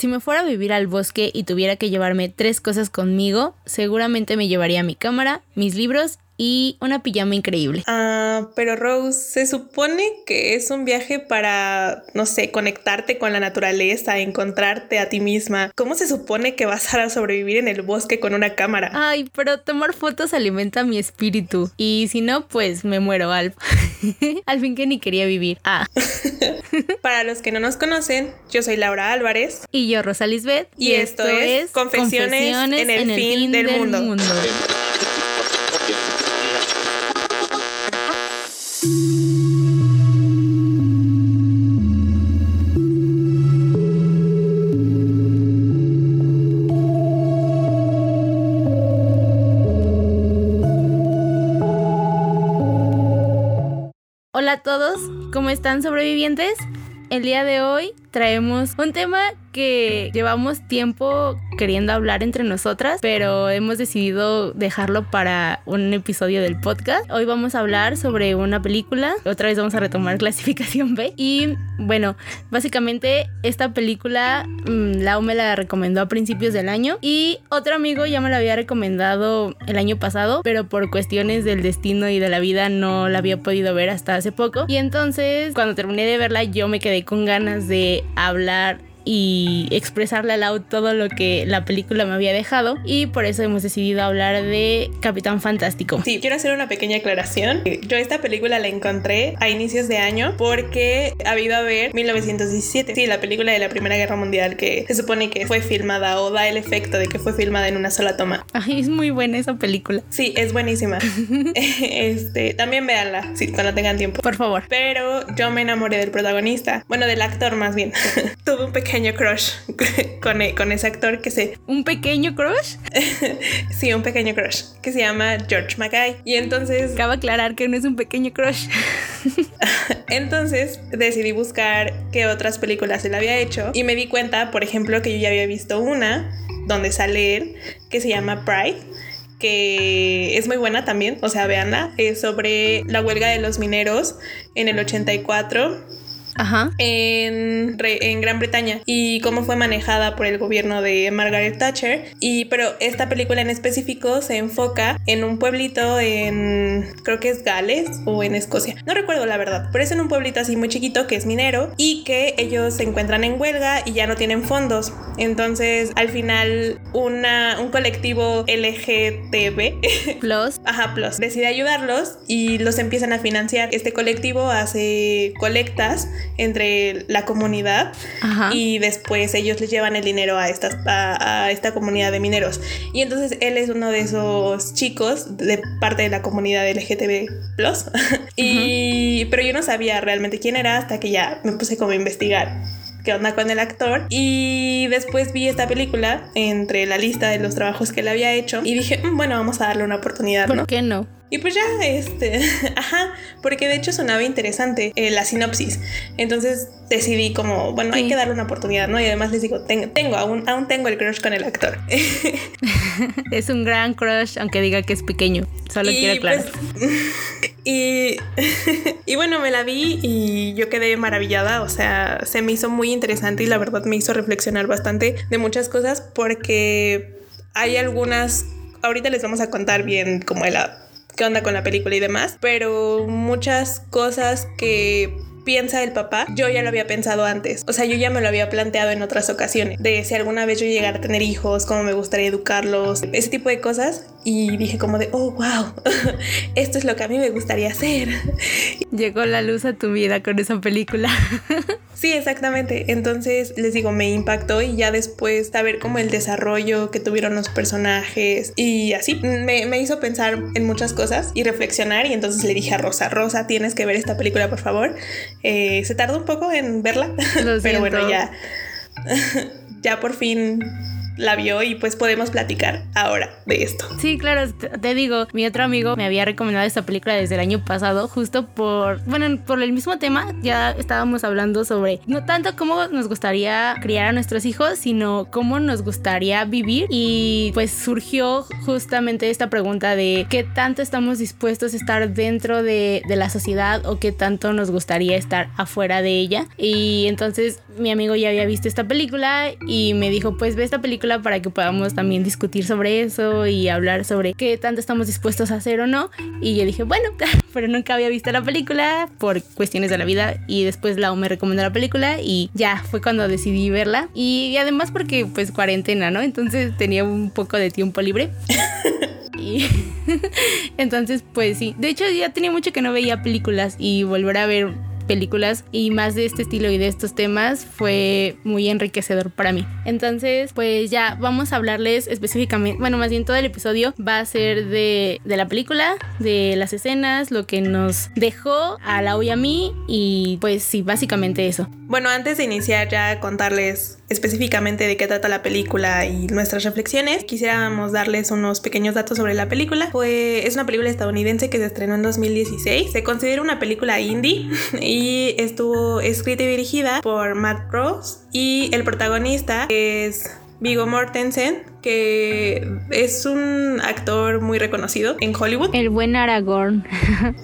Si me fuera a vivir al bosque y tuviera que llevarme tres cosas conmigo, seguramente me llevaría mi cámara, mis libros y una pijama increíble. Ah, pero Rose, se supone que es un viaje para, no sé, conectarte con la naturaleza, encontrarte a ti misma. ¿Cómo se supone que vas a sobrevivir en el bosque con una cámara? Ay, pero tomar fotos alimenta mi espíritu. Y si no, pues me muero, Alf. Al fin que ni quería vivir. Ah. para los que no nos conocen, yo soy Laura Álvarez. Y yo, Rosa Lisbeth. Y, esto, es Confesiones, en el, fin, del, mundo. Hola a todos, ¿cómo están sobrevivientes? El día de hoy traemos un tema que llevamos tiempo queriendo hablar entre nosotras, pero hemos decidido dejarlo para un episodio del podcast. Hoy vamos a hablar sobre una película, otra vez vamos a retomar clasificación B. Y bueno, básicamente esta película mmm, Lau me la recomendó a principios del año y otro amigo ya me la había recomendado el año pasado, pero por cuestiones del destino y de la vida no la había podido ver hasta hace poco. Y entonces cuando terminé de verla yo me quedé con ganas de hablar y expresarle al lado todo lo que la película me había dejado y por eso hemos decidido hablar de Capitán Fantástico. Sí, quiero hacer una pequeña aclaración. Yo esta película la encontré a inicios de año porque ha ido a ver 1917. Sí, la película de la Primera Guerra Mundial que se supone que fue filmada o da el efecto de que fue filmada en una sola toma. Ay, es muy buena esa película. Sí, es buenísima. este, también véanla, sí, cuando tengan tiempo. Por favor. Pero yo me enamoré del protagonista, bueno, del actor más bien. Tuve un pequeño pequeño crush con, e, con ese actor que se... ¿Un pequeño crush? sí, un pequeño crush que se llama George Mackay. Y entonces... Acaba aclarar que no es un pequeño crush. entonces decidí buscar qué otras películas él había hecho y me di cuenta, por ejemplo, que yo ya había visto una donde sale él que se llama Pride que es muy buena también, o sea, véanla, es sobre la huelga de los mineros en el 84 Ajá. En, en, Gran Bretaña y cómo fue manejada por el gobierno de Margaret Thatcher. Y pero esta película en específico se enfoca en un pueblito en creo que es Gales o en Escocia. No recuerdo la verdad, pero es en un pueblito así muy chiquito que es minero y que ellos se encuentran en huelga y ya no tienen fondos. Entonces, al final una un colectivo LGTB Plus, ajá, Plus decide ayudarlos y los empiezan a financiar. Este colectivo hace colectas entre la comunidad y después ellos les llevan el dinero a, estas, a, esta comunidad de mineros. Y entonces él es uno de esos chicos de parte de la comunidad LGTB Plus. y, Pero yo no sabía realmente quién era hasta que ya me puse como a investigar qué onda con el actor. Y después vi esta película entre la lista de los trabajos que él había hecho y dije, mm, bueno, vamos a darle una oportunidad. ¿Por qué no? Y pues ya, este, ajá, porque de hecho sonaba interesante eh, la sinopsis. Entonces decidí como, bueno, hay que darle una oportunidad, ¿no? Y además les digo, tengo, aún, aún tengo el crush con el actor. es un gran crush, aunque diga que es pequeño. Solo quiero aclarar. Pues, y, y bueno, me la vi y yo quedé maravillada, o sea, se me hizo muy interesante y la verdad me hizo reflexionar bastante de muchas cosas porque hay algunas, ahorita les vamos a contar bien como la qué onda con la película y demás, pero muchas cosas que piensa el papá, yo ya lo había pensado antes. O sea, yo ya me lo había planteado en otras ocasiones. De si alguna vez yo llegara a tener hijos, cómo me gustaría educarlos, ese tipo de cosas. Y dije como de, oh, wow, esto es lo que a mí me gustaría hacer. Llegó la luz a tu vida con esa película. Sí, exactamente. Entonces, les digo, me impactó y ya después saber como el desarrollo que tuvieron los personajes y así me, me, hizo pensar en muchas cosas y reflexionar y entonces le dije a Rosa, Rosa, tienes que ver esta película, por favor. Eh, se tardó un poco en verla, pero bueno, ya, ya por fin la vio y pues podemos platicar ahora de esto. Sí, claro, te digo, mi otro amigo me había recomendado esta película desde el año pasado, justo por, bueno, por el mismo tema, ya estábamos hablando sobre no tanto cómo nos gustaría criar a nuestros hijos, sino cómo nos gustaría vivir y pues surgió justamente esta pregunta de qué tanto estamos dispuestos a estar dentro de, de la sociedad o qué tanto nos gustaría estar afuera de ella. Y entonces mi amigo ya había visto esta película y me dijo, pues ve esta película para que podamos también discutir sobre eso y hablar sobre qué tanto estamos dispuestos a hacer o no. Y yo dije, bueno, pero nunca había visto la película por cuestiones de la vida y después Lau me recomendó la película y ya fue cuando decidí verla. Y, además porque pues cuarentena, ¿no? Entonces tenía un poco de tiempo libre. y entonces pues sí, de hecho ya tenía mucho que no veía películas y volver a ver películas y más de este estilo y de estos temas fue muy enriquecedor para mí. Entonces, pues ya vamos a hablarles específicamente, bueno, más bien todo el episodio va a ser de, de la película, de las escenas, lo que nos dejó a la y a mí y pues sí, básicamente eso. Bueno, antes de iniciar ya contarles específicamente de qué trata la película y nuestras reflexiones, quisiéramos darles unos pequeños datos sobre la película. Fue, es una película estadounidense que se estrenó en 2016. Se considera una película indie y estuvo escrita y dirigida por Matt Ross y el protagonista es Vigo Mortensen, que es un actor muy reconocido en Hollywood. El buen Aragorn.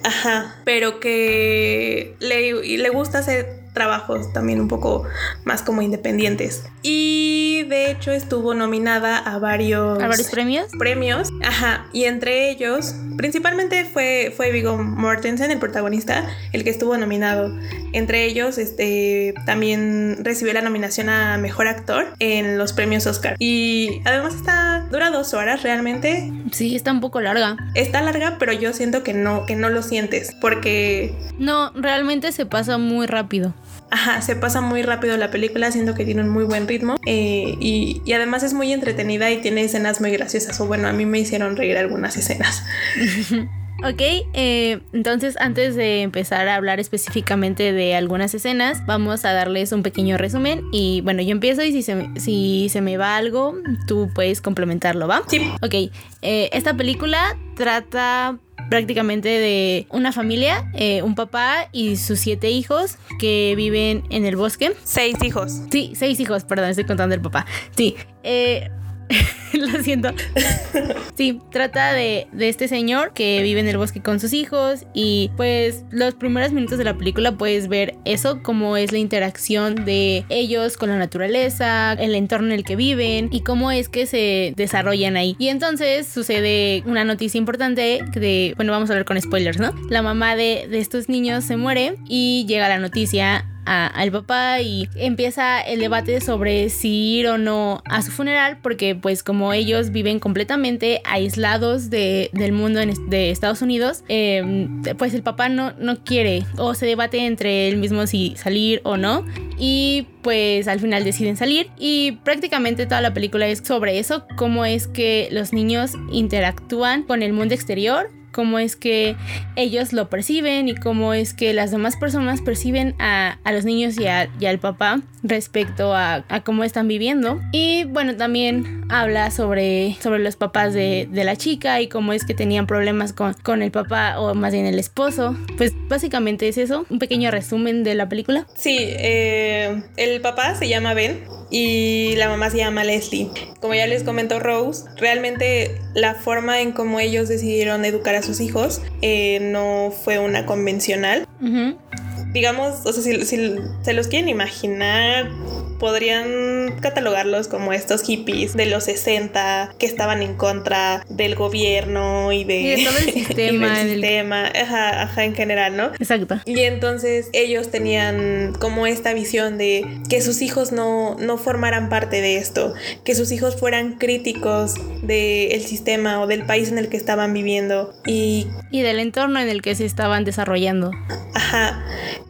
Ajá, pero que le, le gusta hacer trabajos también un poco más como independientes. Y de hecho estuvo nominada a varios... ¿A varios premios? Premios, ajá. Y entre ellos, principalmente fue, fue Viggo Mortensen, el protagonista, el que estuvo nominado. Entre ellos, este, también recibió la nominación a Mejor Actor en los premios Oscar. Y además está, dura dos horas realmente. Sí, está un poco larga. Está larga, pero yo siento que no, que no lo sientes, porque... No, realmente se pasa muy rápido. Ajá, se pasa muy rápido la película, siento que tiene un muy buen ritmo eh, y, además es muy entretenida y tiene escenas muy graciosas. O bueno, a mí me hicieron reír algunas escenas. Ok, eh, entonces antes de empezar a hablar específicamente de algunas escenas, vamos a darles un pequeño resumen. Y bueno, yo empiezo y si se, si se me va algo, tú puedes complementarlo, ¿va? Sí. Ok, eh, esta película trata prácticamente de una familia, eh, un papá y sus siete hijos que viven en el bosque. Seis hijos. Sí, seis hijos, perdón, estoy contando el papá. Sí. Eh, Lo siento. Sí, trata de, este señor que vive en el bosque con sus hijos y pues los primeros minutos de la película puedes ver eso, cómo es la interacción de ellos con la naturaleza, el entorno en el que viven y cómo es que se desarrollan ahí. Y entonces sucede una noticia importante de, bueno, vamos a hablar con spoilers, ¿no? La mamá de, de estos niños se muere y llega la noticia al papá y empieza el debate sobre si ir o no a su funeral porque pues como ellos viven completamente aislados de, del mundo de Estados Unidos, em, pues el papá no, no quiere o se debate entre él mismo si salir o no. Y pues al final deciden salir y prácticamente toda la película es sobre eso, cómo es que los niños interactúan con el mundo exterior cómo es que ellos lo perciben y cómo es que las demás personas perciben a, los niños y, al papá respecto a, cómo están viviendo. Y bueno, también habla sobre, sobre los papás de, la chica y cómo es que tenían problemas con, con el papá o más bien el esposo. Pues básicamente es eso, un pequeño resumen de la película. Sí, eh, el papá se llama Ben y la mamá se llama Leslie. Como ya les comentó Rose, realmente la forma en cómo ellos decidieron educar a sus hijos eh, no fue una convencional. Digamos, o sea, si, si se los quieren imaginar, podrían catalogarlos como estos hippies de los 60 que estaban en contra del gobierno y de, todo el sistema, el sistema ajá, ajá, en general, ¿no? Exacto. Y entonces ellos tenían como esta visión de que sus hijos no, no formaran parte de esto, que sus hijos fueran críticos del sistema o del país en el que estaban viviendo y... Y del entorno en el que se estaban desarrollando. Ajá.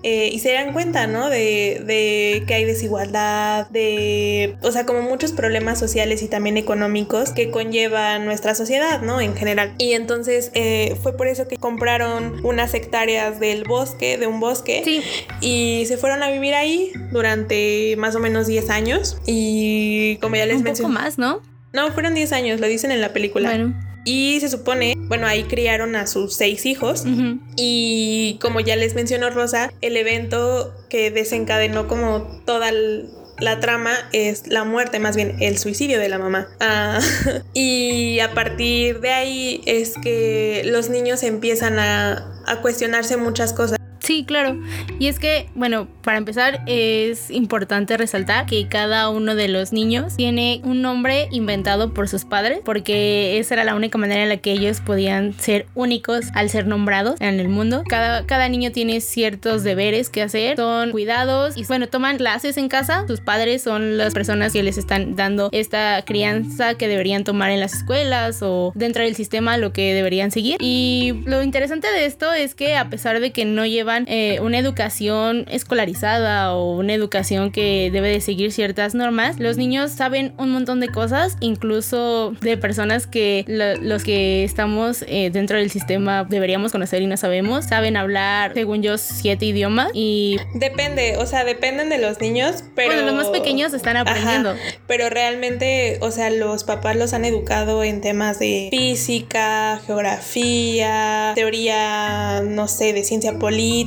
Eh, y se dan cuenta, ¿no? De, de, que hay desigualdad, de, o sea, como muchos problemas sociales y también económicos que conlleva nuestra sociedad, ¿no? En general. Y entonces eh, fue por eso que compraron unas hectáreas del bosque, de un bosque, sí. y se fueron a vivir ahí durante más o menos 10 años. Y como ya les mencioné. Un poco más, ¿no? No, fueron 10 años, lo dicen en la película. Bueno. Y se supone, bueno, ahí criaron a sus seis hijos. Y como ya les mencionó Rosa, el evento que desencadenó como toda la trama es la muerte, más bien el suicidio de la mamá. Ah, y a partir de ahí es que los niños empiezan a, a cuestionarse muchas cosas. Sí, claro. Y es que, bueno, para empezar, es importante resaltar que cada uno de los niños tiene un nombre inventado por sus padres, porque esa era la única manera en la que ellos podían ser únicos al ser nombrados en el mundo. Cada, cada niño tiene ciertos deberes que hacer, son cuidados y, bueno, toman clases en casa. Sus padres son las personas que les están dando esta crianza que deberían tomar en las escuelas o dentro del sistema lo que deberían seguir. Y lo interesante de esto es que, a pesar de que no llevan eh, una educación escolarizada o una educación que debe de seguir ciertas normas, los niños saben un montón de cosas, incluso de personas que los que estamos eh, dentro del sistema deberíamos conocer y no sabemos. Saben hablar, según yo, siete idiomas y... Depende, o sea, dependen de los niños, pero... Bueno, los más pequeños están aprendiendo. pero realmente, o sea, los papás los han educado en temas de física, geografía, teoría, no sé, de ciencia política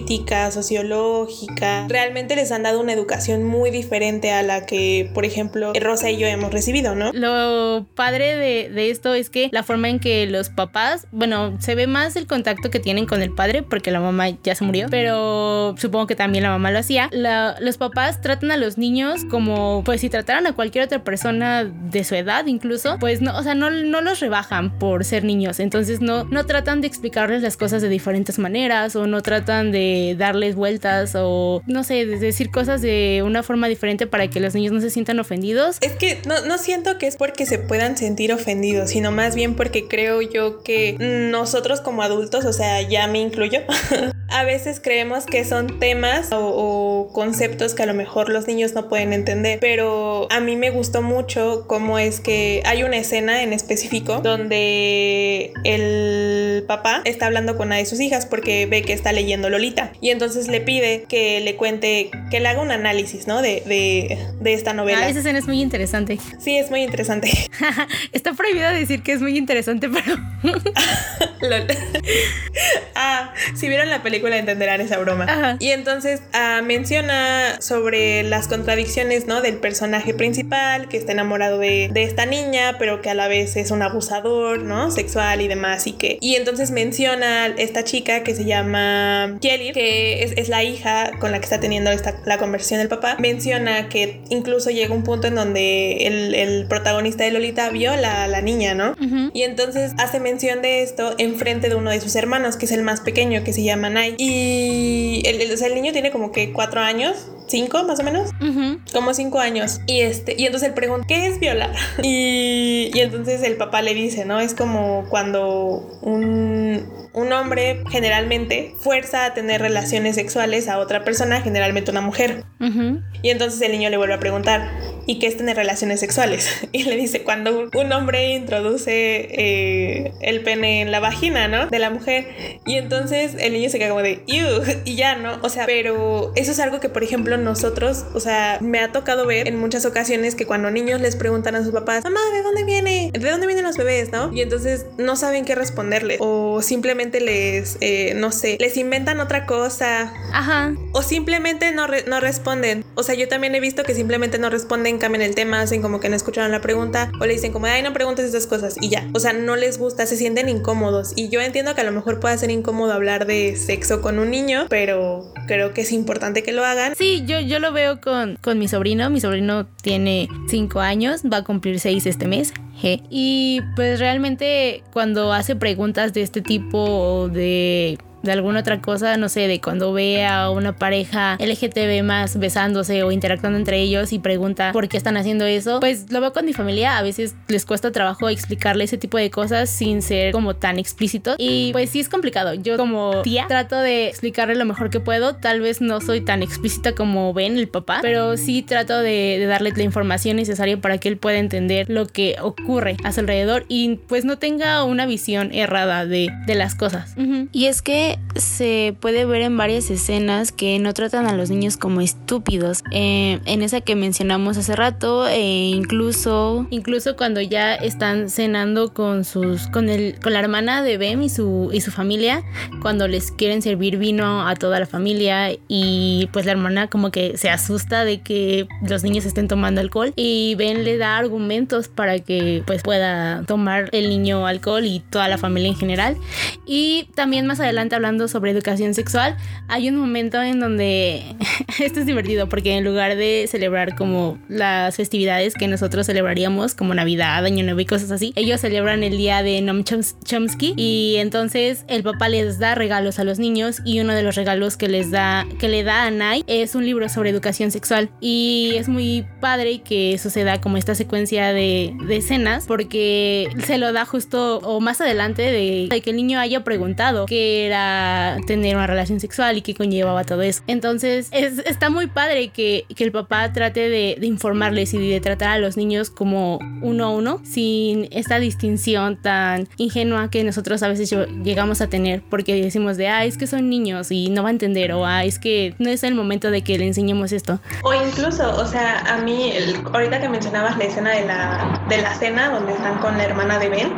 sociológica. Realmente les han dado una educación muy diferente a la que, por ejemplo, Rosa y yo hemos recibido, ¿no? Lo padre de, esto es que la forma en que los papás, bueno, se ve más el contacto que tienen con el padre porque la mamá ya se murió, pero supongo que también la mamá lo hacía. los papás tratan a los niños como, pues si trataran a cualquier otra persona de su edad incluso, pues no, o sea, no, no los rebajan por ser niños, entonces no, no tratan de explicarles las cosas de diferentes maneras o no tratan de darles vueltas o no sé, decir cosas de una forma diferente para que los niños no se sientan ofendidos. Es que no, no siento que es porque se puedan sentir ofendidos, sino más bien porque creo yo que nosotros como adultos, o sea, ya me incluyo, a veces creemos que son temas o, conceptos que a lo mejor los niños no pueden entender, pero a mí me gustó mucho cómo es que hay una escena en específico donde el papá está hablando con una de sus hijas porque ve que está leyendo Lolita y entonces le pide que le cuente, que le haga un análisis, ¿no? De, de, esta novela. Ah, esa escena es muy interesante. Sí, es muy interesante. está prohibido decir que es muy interesante, pero... ah, si vieron la película entenderán esa broma. Y entonces ah, menciona sobre las contradicciones, ¿no? Del personaje principal que está enamorado de, esta niña, pero que a la vez es un abusador, ¿no? Sexual y demás. Y que. Y entonces menciona esta chica que se llama Kelly, que es, la hija con la que está teniendo esta, la conversión del papá. Menciona que incluso llega un punto en donde el, protagonista de Lolita viola a la niña, ¿no? Y entonces hace mención de esto en frente de uno de sus hermanos, que es el más pequeño, que se llama Nai. Y el, el, niño tiene como que cuatro años, cinco más o menos, como cinco años. Y este, y entonces él pregunta, ¿qué es violar? y, y entonces el papá le dice, ¿no? Es como cuando un, un hombre generalmente fuerza a tener relaciones sexuales a otra persona, generalmente una mujer. Y entonces el niño le vuelve a preguntar, ¿y qué es tener relaciones sexuales? Y le dice, cuando un hombre introduce eh, el pene en la vagina, ¿no? De la mujer. Y entonces el niño se queda como de, y ya, ¿no? O sea, pero eso es algo que, por ejemplo, nosotros, o sea, me ha tocado ver en muchas ocasiones que cuando niños les preguntan a sus papás, mamá, ¿de dónde viene? ¿De dónde vienen los bebés, no? Y entonces no saben qué responderles. O simplemente les, eh, no sé, les inventan otra cosa. Ajá. O simplemente no, no responden. O sea, yo también he visto que simplemente no responden cambian el tema, hacen como que no escucharon la pregunta o le dicen como, ay, no preguntes esas cosas y ya. O sea, no les gusta, se sienten incómodos. Y yo entiendo que a lo mejor pueda ser incómodo hablar de sexo con un niño, pero creo que es importante que lo hagan. Sí, yo, yo lo veo con, con mi sobrino. Mi sobrino tiene 5 años, va a cumplir 6 este mes. Y pues realmente cuando hace preguntas de este tipo de de alguna otra cosa, no sé, de cuando ve a una pareja LGTB más besándose o interactuando entre ellos y pregunta por qué están haciendo eso, pues lo veo con mi familia, a veces les cuesta trabajo explicarle ese tipo de cosas sin ser como tan explícito. Y pues sí es complicado. Yo como tía trato de explicarle lo mejor que puedo, tal vez no soy tan explícita como ven el papá, pero sí trato de, de darle la información necesaria para que él pueda entender lo que ocurre a su alrededor y pues no tenga una visión errada de, de las cosas. Y es que se puede ver en varias escenas que no tratan a los niños como estúpidos. Eh, en esa que mencionamos hace rato, e incluso... Incluso cuando ya están cenando con sus... con el. con la hermana de Bem y su, y su familia, cuando les quieren servir vino a toda la familia y pues la hermana como que se asusta de que los niños estén tomando alcohol y Ben le da argumentos para que pues pueda tomar el niño alcohol y toda la familia en general. Y también más adelante hablando sobre educación sexual, hay un momento en donde esto es divertido porque en lugar de celebrar como las festividades que nosotros celebraríamos como Navidad, Año Nuevo y cosas así, ellos celebran el día de Noam Chomsky y entonces el papá les da regalos a los niños y uno de los regalos que les da que le da a Nai es un libro sobre educación sexual. Y es muy padre que suceda como esta secuencia de, de escenas porque se lo da justo o más adelante de, de que el niño haya preguntado qué era tener una relación sexual y qué conllevaba todo eso. Entonces es, está muy padre que, que el papá trate de, de, informarles y de tratar a los niños como uno a uno sin esta distinción tan ingenua que nosotros a veces llegamos a tener porque decimos de, ah, es que son niños y no va a entender o, ah, es que no es el momento de que le enseñemos esto. O incluso, o sea, a mí, el, ahorita que mencionabas la escena de la, de la cena donde están con la hermana de Ben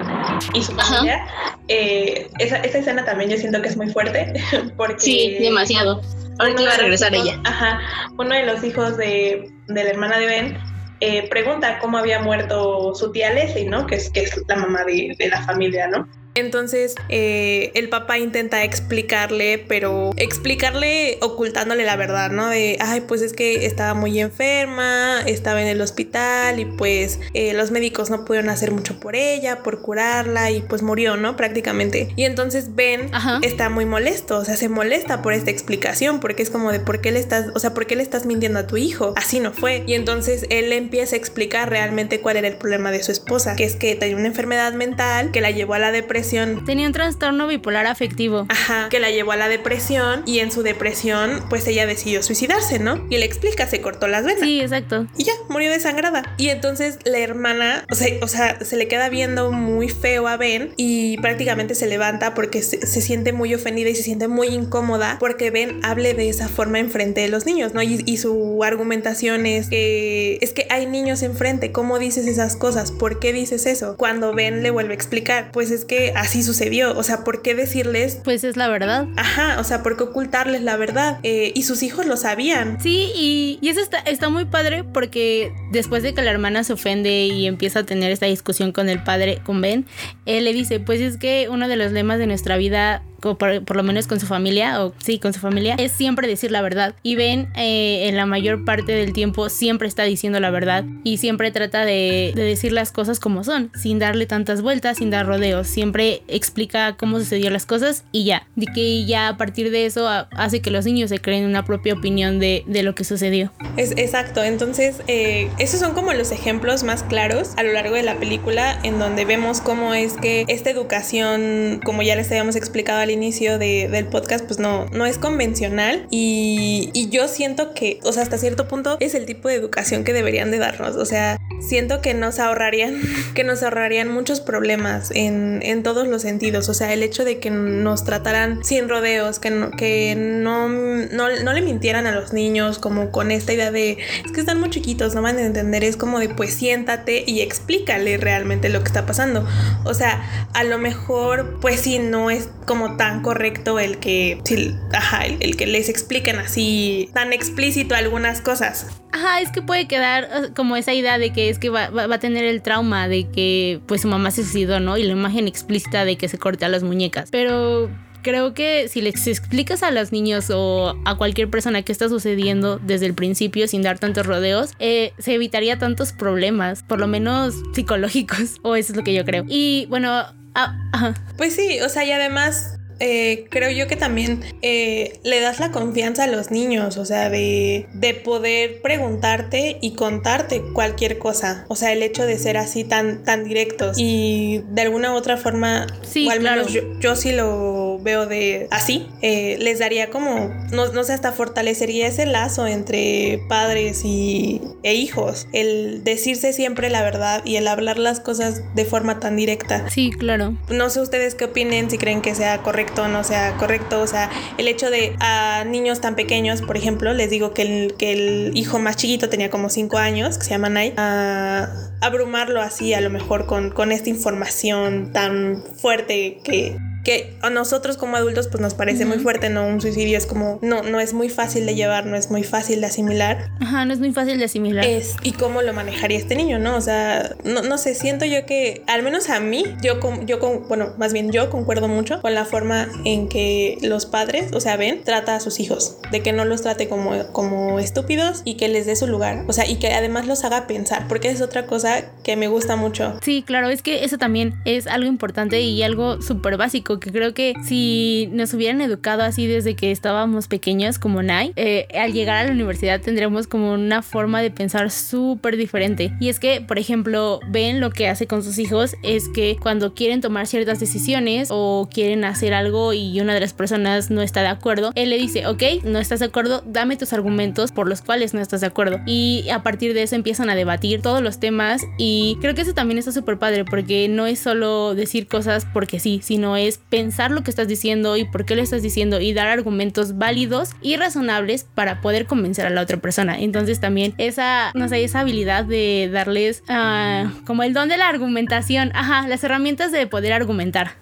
y su familia, eh, esa, esa escena también yo siento que es muy fuerte porque... Sí, demasiado. Ahorita iba a regresar hijos, ella. Ajá. Uno de los hijos de, de la hermana de Ben eh, pregunta cómo había muerto su tía Leslie, ¿no? Que es, que es la mamá de, de la familia, ¿no? Entonces eh, el papá intenta explicarle, pero explicarle ocultándole la verdad, ¿no? De, ay, pues es que estaba muy enferma, estaba en el hospital y pues eh, los médicos no pudieron hacer mucho por ella, por curarla y pues murió, ¿no? Prácticamente. Y entonces Ben Ajá. está muy molesto, o sea, se molesta por esta explicación, porque es como de, ¿por qué le estás, o sea, por qué le estás mintiendo a tu hijo? Así no fue. Y entonces él le empieza a explicar realmente cuál era el problema de su esposa, que es que tenía una enfermedad mental que la llevó a la depresión Tenía un trastorno bipolar afectivo. Ajá, que la llevó a la depresión y en su depresión pues ella decidió suicidarse, ¿no? Y le explica, se cortó las venas. Sí, exacto. Y ya, murió desangrada. Y entonces la hermana, o sea, o sea, se le queda viendo muy feo a Ben y prácticamente se levanta porque se, se siente muy ofendida y se siente muy incómoda porque Ben hable de esa forma enfrente de los niños, ¿no? Y, y su argumentación es que es que hay niños enfrente, ¿cómo dices esas cosas? ¿Por qué dices eso? Cuando Ben le vuelve a explicar, pues es que así sucedió. O sea, ¿por qué decirles? Pues es la verdad. Ajá, o sea, ¿por qué ocultarles la verdad? Eh, y sus hijos lo sabían. Sí, y, y eso está, está, muy padre porque después de que la hermana se ofende y empieza a tener esta discusión con el padre, con Ben, él le dice, pues es que uno de los lemas de nuestra vida por, por, lo menos con su familia, o sí, con su familia, es siempre decir la verdad. Y Ben, eh, en la mayor parte del tiempo, siempre está diciendo la verdad y siempre trata de, de, decir las cosas como son, sin darle tantas vueltas, sin dar rodeos. Siempre explica cómo sucedió las cosas y ya. De que ya a partir de eso hace que los niños se creen una propia opinión de, de lo que sucedió. Es exacto. Entonces, eh, esos son como los ejemplos más claros a lo largo de la película en donde vemos cómo es que esta educación, como ya les habíamos explicado al inicio de, del podcast, pues no, no es convencional. Y, y, yo siento que, o sea, hasta cierto punto es el tipo de educación que deberían de darnos, o sea, siento que nos ahorrarían, que nos ahorrarían muchos problemas en, en todos los sentidos, o sea, el hecho de que nos trataran sin rodeos, que no, que no, no, no le mintieran a los niños como con esta idea de, es que están muy chiquitos, no van a entender, es como de, pues siéntate y explícale realmente lo que está pasando, o sea, a lo mejor, pues sí, no es como tan correcto el que, sí, ajá, el, el, que les expliquen así tan explícito algunas cosas. Ajá, es que puede quedar uh, como esa idea de que es que va, va, va, a tener el trauma de que pues su mamá se suicidó, ¿no? Y la imagen explícita de que se corte a las muñecas. Pero creo que si les explicas a los niños o a cualquier persona qué está sucediendo desde el principio sin dar tantos rodeos, eh, se evitaría tantos problemas, por lo menos psicológicos, o eso es lo que yo creo. Y bueno, ah, ajá. Pues sí, o sea, y además eh, creo yo que también eh, le das la confianza a los niños, o sea, de, de poder preguntarte y contarte cualquier cosa. O sea, el hecho de ser así tan, tan directos y de alguna u otra forma, Sí, o al menos claro. yo, yo sí lo veo de así, eh, les daría como, no, no sé, hasta fortalecería ese lazo entre padres y, e hijos, el decirse siempre la verdad y el hablar las cosas de forma tan directa. Sí, claro. No sé ustedes qué opinen, si creen que sea correcto o no sea correcto. O sea, el hecho de a niños tan pequeños, por ejemplo, les digo que el, que el hijo más chiquito tenía como 5 años, que se llama Nai, a abrumarlo así a lo mejor con, con esta información tan fuerte que que a nosotros como adultos pues nos parece muy fuerte, ¿no? Un suicidio es como, no, no es muy fácil de llevar, no es muy fácil de asimilar. Ajá, no es muy fácil de asimilar. Es, y cómo lo manejaría este niño, ¿no? O sea, no, no sé, siento yo que, al menos a mí, yo, con, yo con, bueno, más bien yo concuerdo mucho con la forma en que los padres, o sea, ven, trata a sus hijos, de que no los trate como, como estúpidos y que les dé su lugar, o sea, y que además los haga pensar, porque es otra cosa que me gusta mucho. Sí, claro, es que eso también es algo importante y algo súper básico, que creo que si nos hubieran educado así desde que estábamos pequeños como Nai, eh, al llegar a la universidad tendremos como una forma de pensar súper diferente. Y es que, por ejemplo, ven lo que hace con sus hijos, es que cuando quieren tomar ciertas decisiones o quieren hacer algo y una de las personas no está de acuerdo, él le dice, ok, no estás de acuerdo, dame tus argumentos por los cuales no estás de acuerdo. Y a partir de eso empiezan a debatir todos los temas y creo que eso también está súper padre porque no es solo decir cosas porque sí, sino es pensar lo que estás diciendo y por qué lo estás diciendo y dar argumentos válidos y razonables para poder convencer a la otra persona. Entonces también esa, no sé, esa habilidad de darles ah, como el don de la argumentación, ajá, las herramientas de poder argumentar.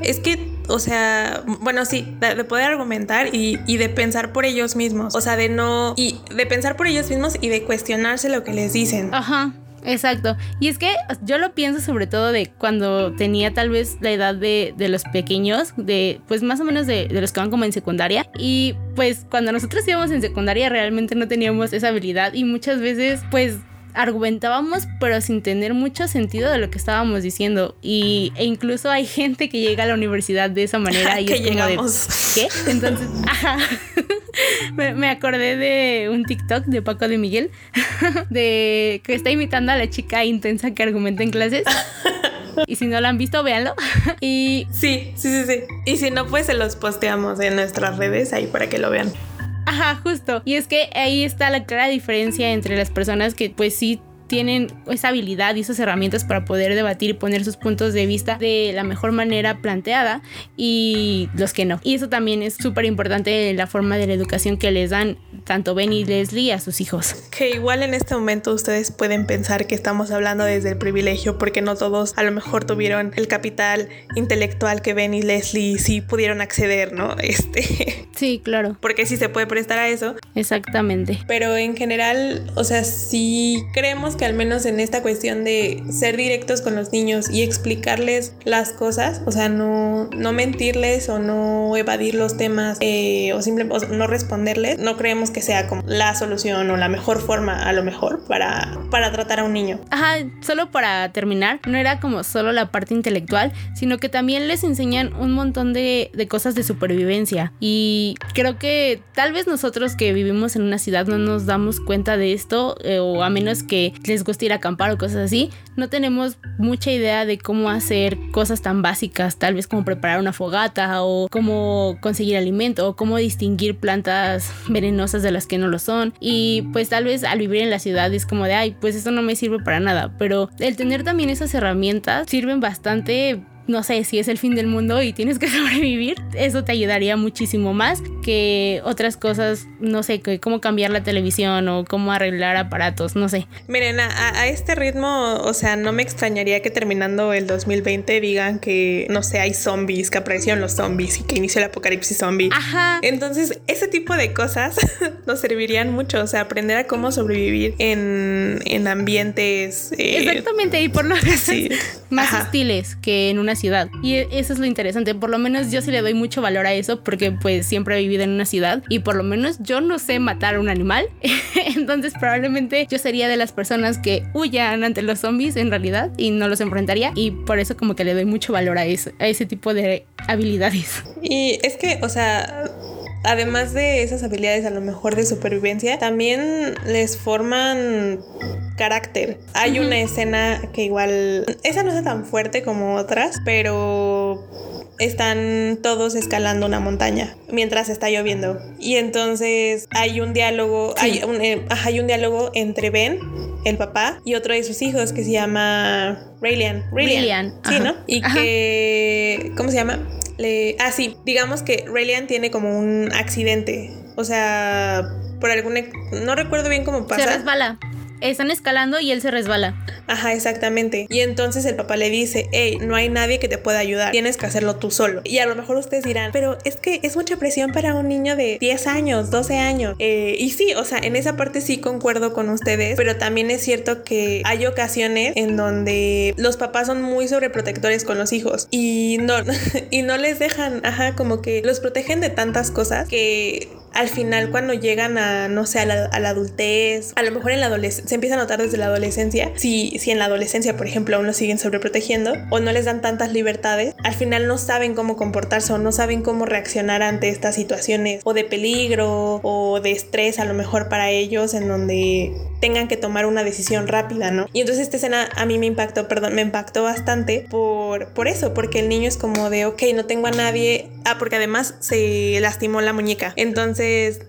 Es que, o sea, bueno, sí, de, de poder argumentar y, y de pensar por ellos mismos, o sea, de no, y de pensar por ellos mismos y de cuestionarse lo que les dicen. Ajá. Exacto. Y es que yo lo pienso sobre todo de cuando tenía tal vez la edad de, de los pequeños, de pues más o menos de, de, los que van como en secundaria. Y pues cuando nosotros íbamos en secundaria realmente no teníamos esa habilidad y muchas veces pues argumentábamos pero sin tener mucho sentido de lo que estábamos diciendo y e incluso hay gente que llega a la universidad de esa manera y que es como llegamos. de ¿qué? Entonces, ajá. me, me, acordé de un TikTok de Paco de Miguel de que está imitando a la chica intensa que argumenta en clases. Y si no lo han visto, véanlo. y sí, sí, sí, sí. Y si no, pues se los posteamos en nuestras redes ahí para que lo vean. Ajá, justo. Y es que ahí está la clara diferencia entre las personas que pues sí tienen esa habilidad y esas herramientas para poder debatir y poner sus puntos de vista de la mejor manera planteada y los que no. Y eso también es súper importante la forma de la educación que les dan tanto Ben y Leslie a sus hijos. Que igual en este momento ustedes pueden pensar que estamos hablando desde el privilegio porque no todos a lo mejor tuvieron el capital intelectual que Ben y Leslie sí pudieron acceder, ¿no? Este. Sí, claro. Porque sí se puede prestar a eso. Exactamente. Pero en general, o sea, sí creemos que al menos en esta cuestión de ser directos con los niños y explicarles las cosas, o sea, no, no mentirles o no evadir los temas eh, o simplemente no responderles, no creemos que sea como la solución o la mejor forma a lo mejor para, para tratar a un niño. Ajá, solo para terminar, no era como solo la parte intelectual, sino que también les enseñan un montón de, de cosas de supervivencia y creo que tal vez nosotros que vivimos en una ciudad no nos damos cuenta de esto eh, o a menos que les guste ir a acampar o cosas así, no tenemos mucha idea de cómo hacer cosas tan básicas, tal vez como preparar una fogata o cómo conseguir alimento o cómo distinguir plantas venenosas de las que no lo son. Y pues tal vez al vivir en la ciudad es como de, ay, pues esto no me sirve para nada, pero el tener también esas herramientas sirven bastante no sé, si es el fin del mundo y tienes que sobrevivir, eso te ayudaría muchísimo más que otras cosas, no sé, que cómo cambiar la televisión o cómo arreglar aparatos, no sé. Miren, a, a, este ritmo, o sea, no me extrañaría que terminando el 2020 digan que, no sé, hay zombies, que aparecieron los zombies y que inició el apocalipsis zombie. Ajá. Entonces, ese tipo de cosas nos servirían mucho, o sea, aprender a cómo sobrevivir en, en ambientes... Eh, Exactamente, y por lo menos sí. más Ajá. hostiles que en una Y eso es lo interesante. Por lo menos yo sí le doy mucho valor a eso porque pues siempre he vivido en una ciudad y por lo menos yo no sé matar a un animal. Entonces probablemente yo sería de las personas que huyan ante los zombies en realidad y no los enfrentaría y por eso como que le doy mucho valor a, eso, a ese tipo de habilidades. Y es que, o sea, además de esas habilidades a lo mejor de supervivencia, también les forman carácter. Hay una escena que igual, esa no es tan fuerte como otras, pero están todos escalando una montaña mientras está lloviendo. Y entonces hay un diálogo, hay, un, eh, hay un diálogo entre Ben, el papá, y otro de sus hijos que se llama Raylian. Raylian. Sí, ¿no? Y que, ¿cómo se llama? Le, ah, sí, digamos que Raylian tiene como un accidente. O sea, por algún... No recuerdo bien cómo pasa. Se resbala están escalando y él se resbala. Ajá, exactamente. Y entonces el papá le dice, hey, no hay nadie que te pueda ayudar, tienes que hacerlo tú solo. Y a lo mejor ustedes dirán, pero es que es mucha presión para un niño de 10 años, 12 años. Eh, y sí, o sea, en esa parte sí concuerdo con ustedes, pero también es cierto que hay ocasiones en donde los papás son muy sobreprotectores con los hijos y no, y no les dejan, ajá, como que los protegen de tantas cosas que al final cuando llegan a, no sé, a la, adultez, a lo mejor en la adolescencia, se empieza a notar desde la adolescencia, si, si en la adolescencia, por ejemplo, aún lo siguen sobreprotegiendo o no les dan tantas libertades, al final no saben cómo comportarse o no saben cómo reaccionar ante estas situaciones o de peligro o de estrés a lo mejor para ellos en donde tengan que tomar una decisión rápida, ¿no? Y entonces esta escena a mí me impactó, perdón, me impactó bastante por, por eso, porque el niño es como de, ok, no tengo a nadie, ah, porque además se lastimó la muñeca, entonces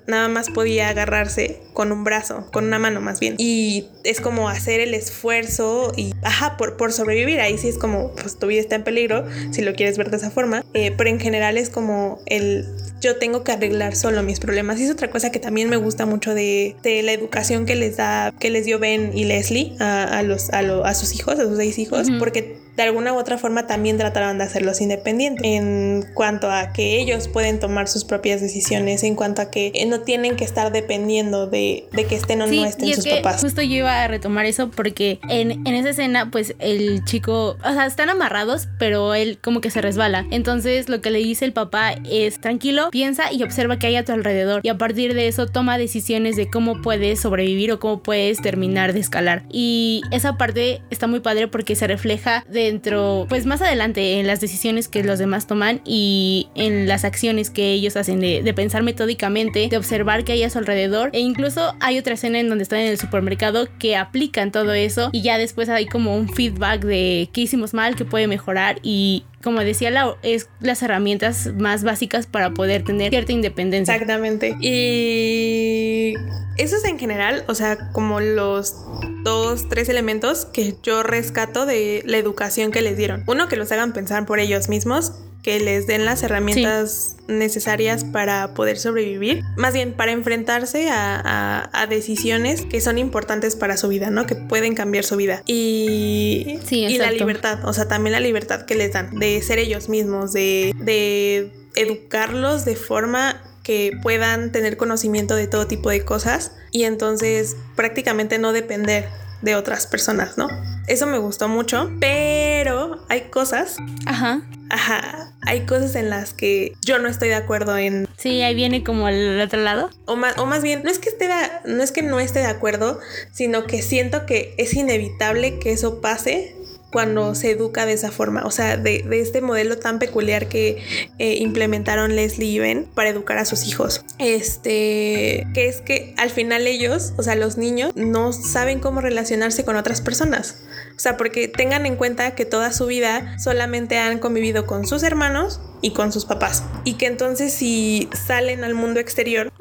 nada más podía agarrarse con un brazo, con una mano más bien, y es como hacer el esfuerzo y, ajá, por, por sobrevivir, ahí sí es como, pues tu vida está en peligro, si lo quieres ver de esa forma, eh, pero en general es como el yo tengo que arreglar solo mis problemas. Y es otra cosa que también me gusta mucho de, de la educación que les da, que les dio Ben y Leslie a, a los, a, a, sus hijos, a sus seis hijos, porque de alguna u otra forma también trataron de hacerlos independientes en cuanto a que ellos pueden tomar sus propias decisiones, en cuanto a que no tienen que estar dependiendo de, de que estén o no estén y sus que papás. Justo yo iba a retomar eso porque en, en esa escena, pues el chico, o sea, están amarrados, pero él como que se resbala. Entonces lo que le dice el papá es tranquilo, piensa y observa que hay a tu alrededor. Y a partir de eso toma decisiones de cómo puedes sobrevivir o cómo puedes terminar de escalar. Y esa parte está muy padre porque se refleja de dentro, pues más adelante en las decisiones que los demás toman y en las acciones que ellos hacen de, pensar metódicamente, de observar que hay a su alrededor. E incluso hay otra escena en donde están en el supermercado que aplican todo eso y ya después hay como un feedback de qué hicimos mal, qué puede mejorar y como decía es las herramientas más básicas para poder tener cierta independencia. Exactamente. Y eso es en general, o sea, como los dos, tres elementos que yo rescato de la educación que les dieron. Uno, que los hagan pensar por ellos mismos que les den las herramientas necesarias para poder sobrevivir, más bien para enfrentarse a, decisiones que son importantes para su vida, ¿no? Que pueden cambiar su vida. Y, y la libertad, o sea, también la libertad que les dan de ser ellos mismos, de, de educarlos de forma que puedan tener conocimiento de todo tipo de cosas y entonces prácticamente no depender de otras personas, ¿no? Eso me gustó mucho, pero hay cosas. Ajá. Ajá. Hay cosas en las que yo no estoy de acuerdo en. Sí, ahí viene como el otro lado. O más, o más bien, no es que esté no es que no esté de acuerdo, sino que siento que es inevitable que eso pase cuando se educa de esa forma, o sea, de, este modelo tan peculiar que eh, implementaron Leslie y Ben para educar a sus hijos. Este, que es que al final ellos, o sea, los niños, no saben cómo relacionarse con otras personas. O sea, porque tengan en cuenta que toda su vida solamente han convivido con sus hermanos y con sus papás. Y que entonces si salen al mundo exterior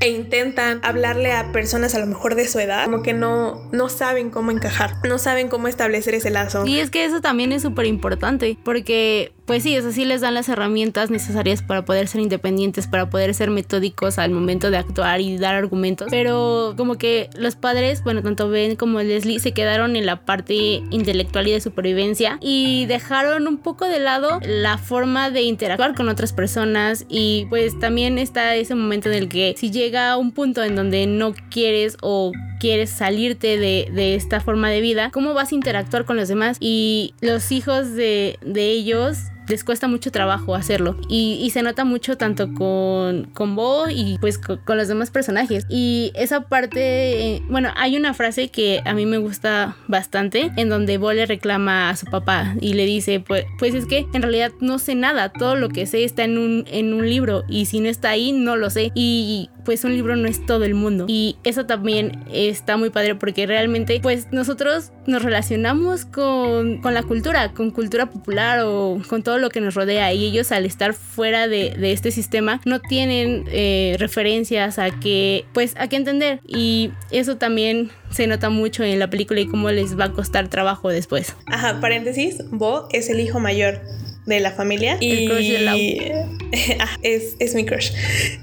e intentan hablarle a personas a lo mejor de su edad, como que no, no saben cómo encajar, no saben cómo establecer ese lazo. Y es que eso también es súper importante, porque pues sí, eso sí les dan las herramientas necesarias para poder ser independientes, para poder ser metódicos al momento de actuar y dar argumentos. Pero como que los padres, bueno, tanto Ben como Leslie se quedaron en la parte intelectual y de supervivencia y dejaron un poco de lado la forma de interactuar con otras personas y pues también está ese momento en el que si llega un punto en donde no quieres o quieres salirte de, de, esta forma de vida, cómo vas a interactuar con los demás y los hijos de, de ellos les cuesta mucho trabajo hacerlo. Y, se nota mucho tanto con, con Bo y pues con, los demás personajes. Y esa parte, eh, bueno, hay una frase que a mí me gusta bastante en donde Bo le reclama a su papá y le dice, pues, pues es que en realidad no sé nada, todo lo que sé está en un, en un libro y si no está ahí no lo sé. Y pues un libro no es todo el mundo. Y eso también está muy padre porque realmente pues nosotros nos relacionamos con, con la cultura, con cultura popular o con todo lo que nos rodea y ellos al estar fuera de, de este sistema no tienen eh, referencias a que pues a que entender y eso también se nota mucho en la película y cómo les va a costar trabajo después. Ajá, paréntesis, Bo es el hijo mayor de la familia. y ah, es, es, mi crush.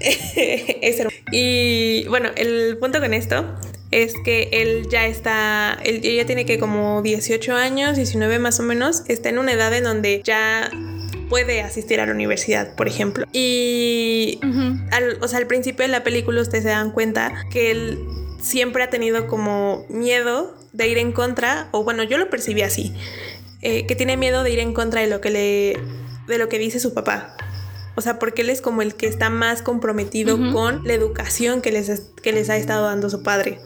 es y bueno, el punto con esto es que él ya está, él ya tiene que como 18 años, 19 más o menos, está en una edad en donde ya puede asistir a la universidad, por ejemplo. Y al, o sea, al principio de la película ustedes se dan cuenta que él siempre ha tenido como miedo de ir en contra, o bueno, yo lo percibí así, eh, que tiene miedo de ir en contra de lo que le de lo que dice su papá. O sea, porque él es como el que está más comprometido con la educación que les, que les ha estado dando su padre.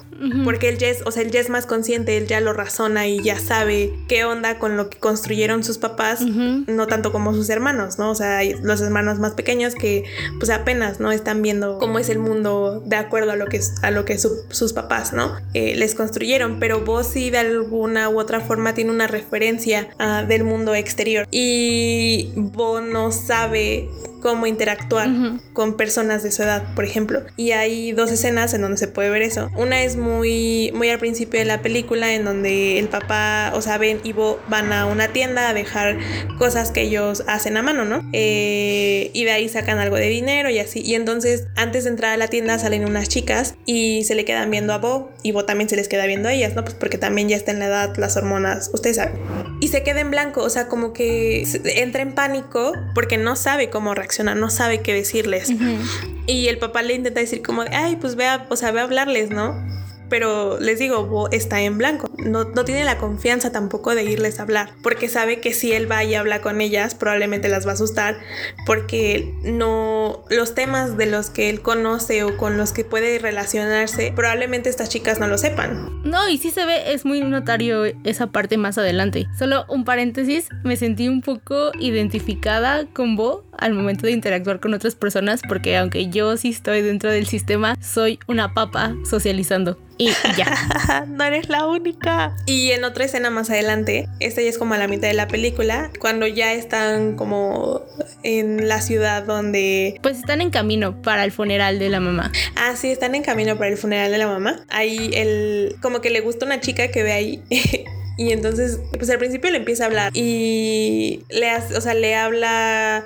Porque él ya es, o sea, él ya es más consciente, él ya lo razona y ya sabe qué onda con lo que construyeron sus papás, no tanto como sus hermanos, ¿no? O sea, hay los hermanos más pequeños que pues apenas, ¿no? Están viendo cómo es el mundo de acuerdo a lo que, a lo que sus papás, ¿no? Eh, les construyeron, pero vos sí de alguna u otra forma tiene una referencia ah, del mundo exterior y vos no sabe cómo interactuar con personas de su edad, por ejemplo. Y hay dos escenas en donde se puede ver eso. Una es muy, muy al principio de la película en donde el papá, o sea, Ben y Bo van a una tienda a dejar cosas que ellos hacen a mano, ¿no? Eh, y de ahí sacan algo de dinero y así. Y entonces, antes de entrar a la tienda salen unas chicas y se le quedan viendo a Bo y Bo también se les queda viendo a ellas, ¿no? Pues porque también ya está en la edad, las hormonas, ustedes saben. Y se queda en blanco, o sea, como que entra en pánico porque no sabe cómo reaccionar no sabe qué decirles. Y el papá le intenta decir como, ay, pues vea, o sea, ve a hablarles, ¿no? Pero les digo, está en blanco. No, no, tiene la confianza tampoco de irles a hablar, porque sabe que si él va y habla con ellas, probablemente las va a asustar, porque no, los temas de los que él conoce o con los que puede relacionarse, probablemente estas chicas no lo sepan. No, y sí se ve, es muy notario esa parte más adelante. Solo un paréntesis, me sentí un poco identificada con Bo al momento de interactuar con otras personas, porque aunque yo sí estoy dentro del sistema, soy una papa socializando. Y ya. no eres la única. Y en otra escena más adelante, esta ya es como a la mitad de la película, cuando ya están como en la ciudad donde... Pues están en camino para el funeral de la mamá. Ah, sí, están en camino para el funeral de la mamá. Ahí el... como que le gusta una chica que ve ahí Y entonces, pues al principio le empieza a hablar y le, hace, o sea, le habla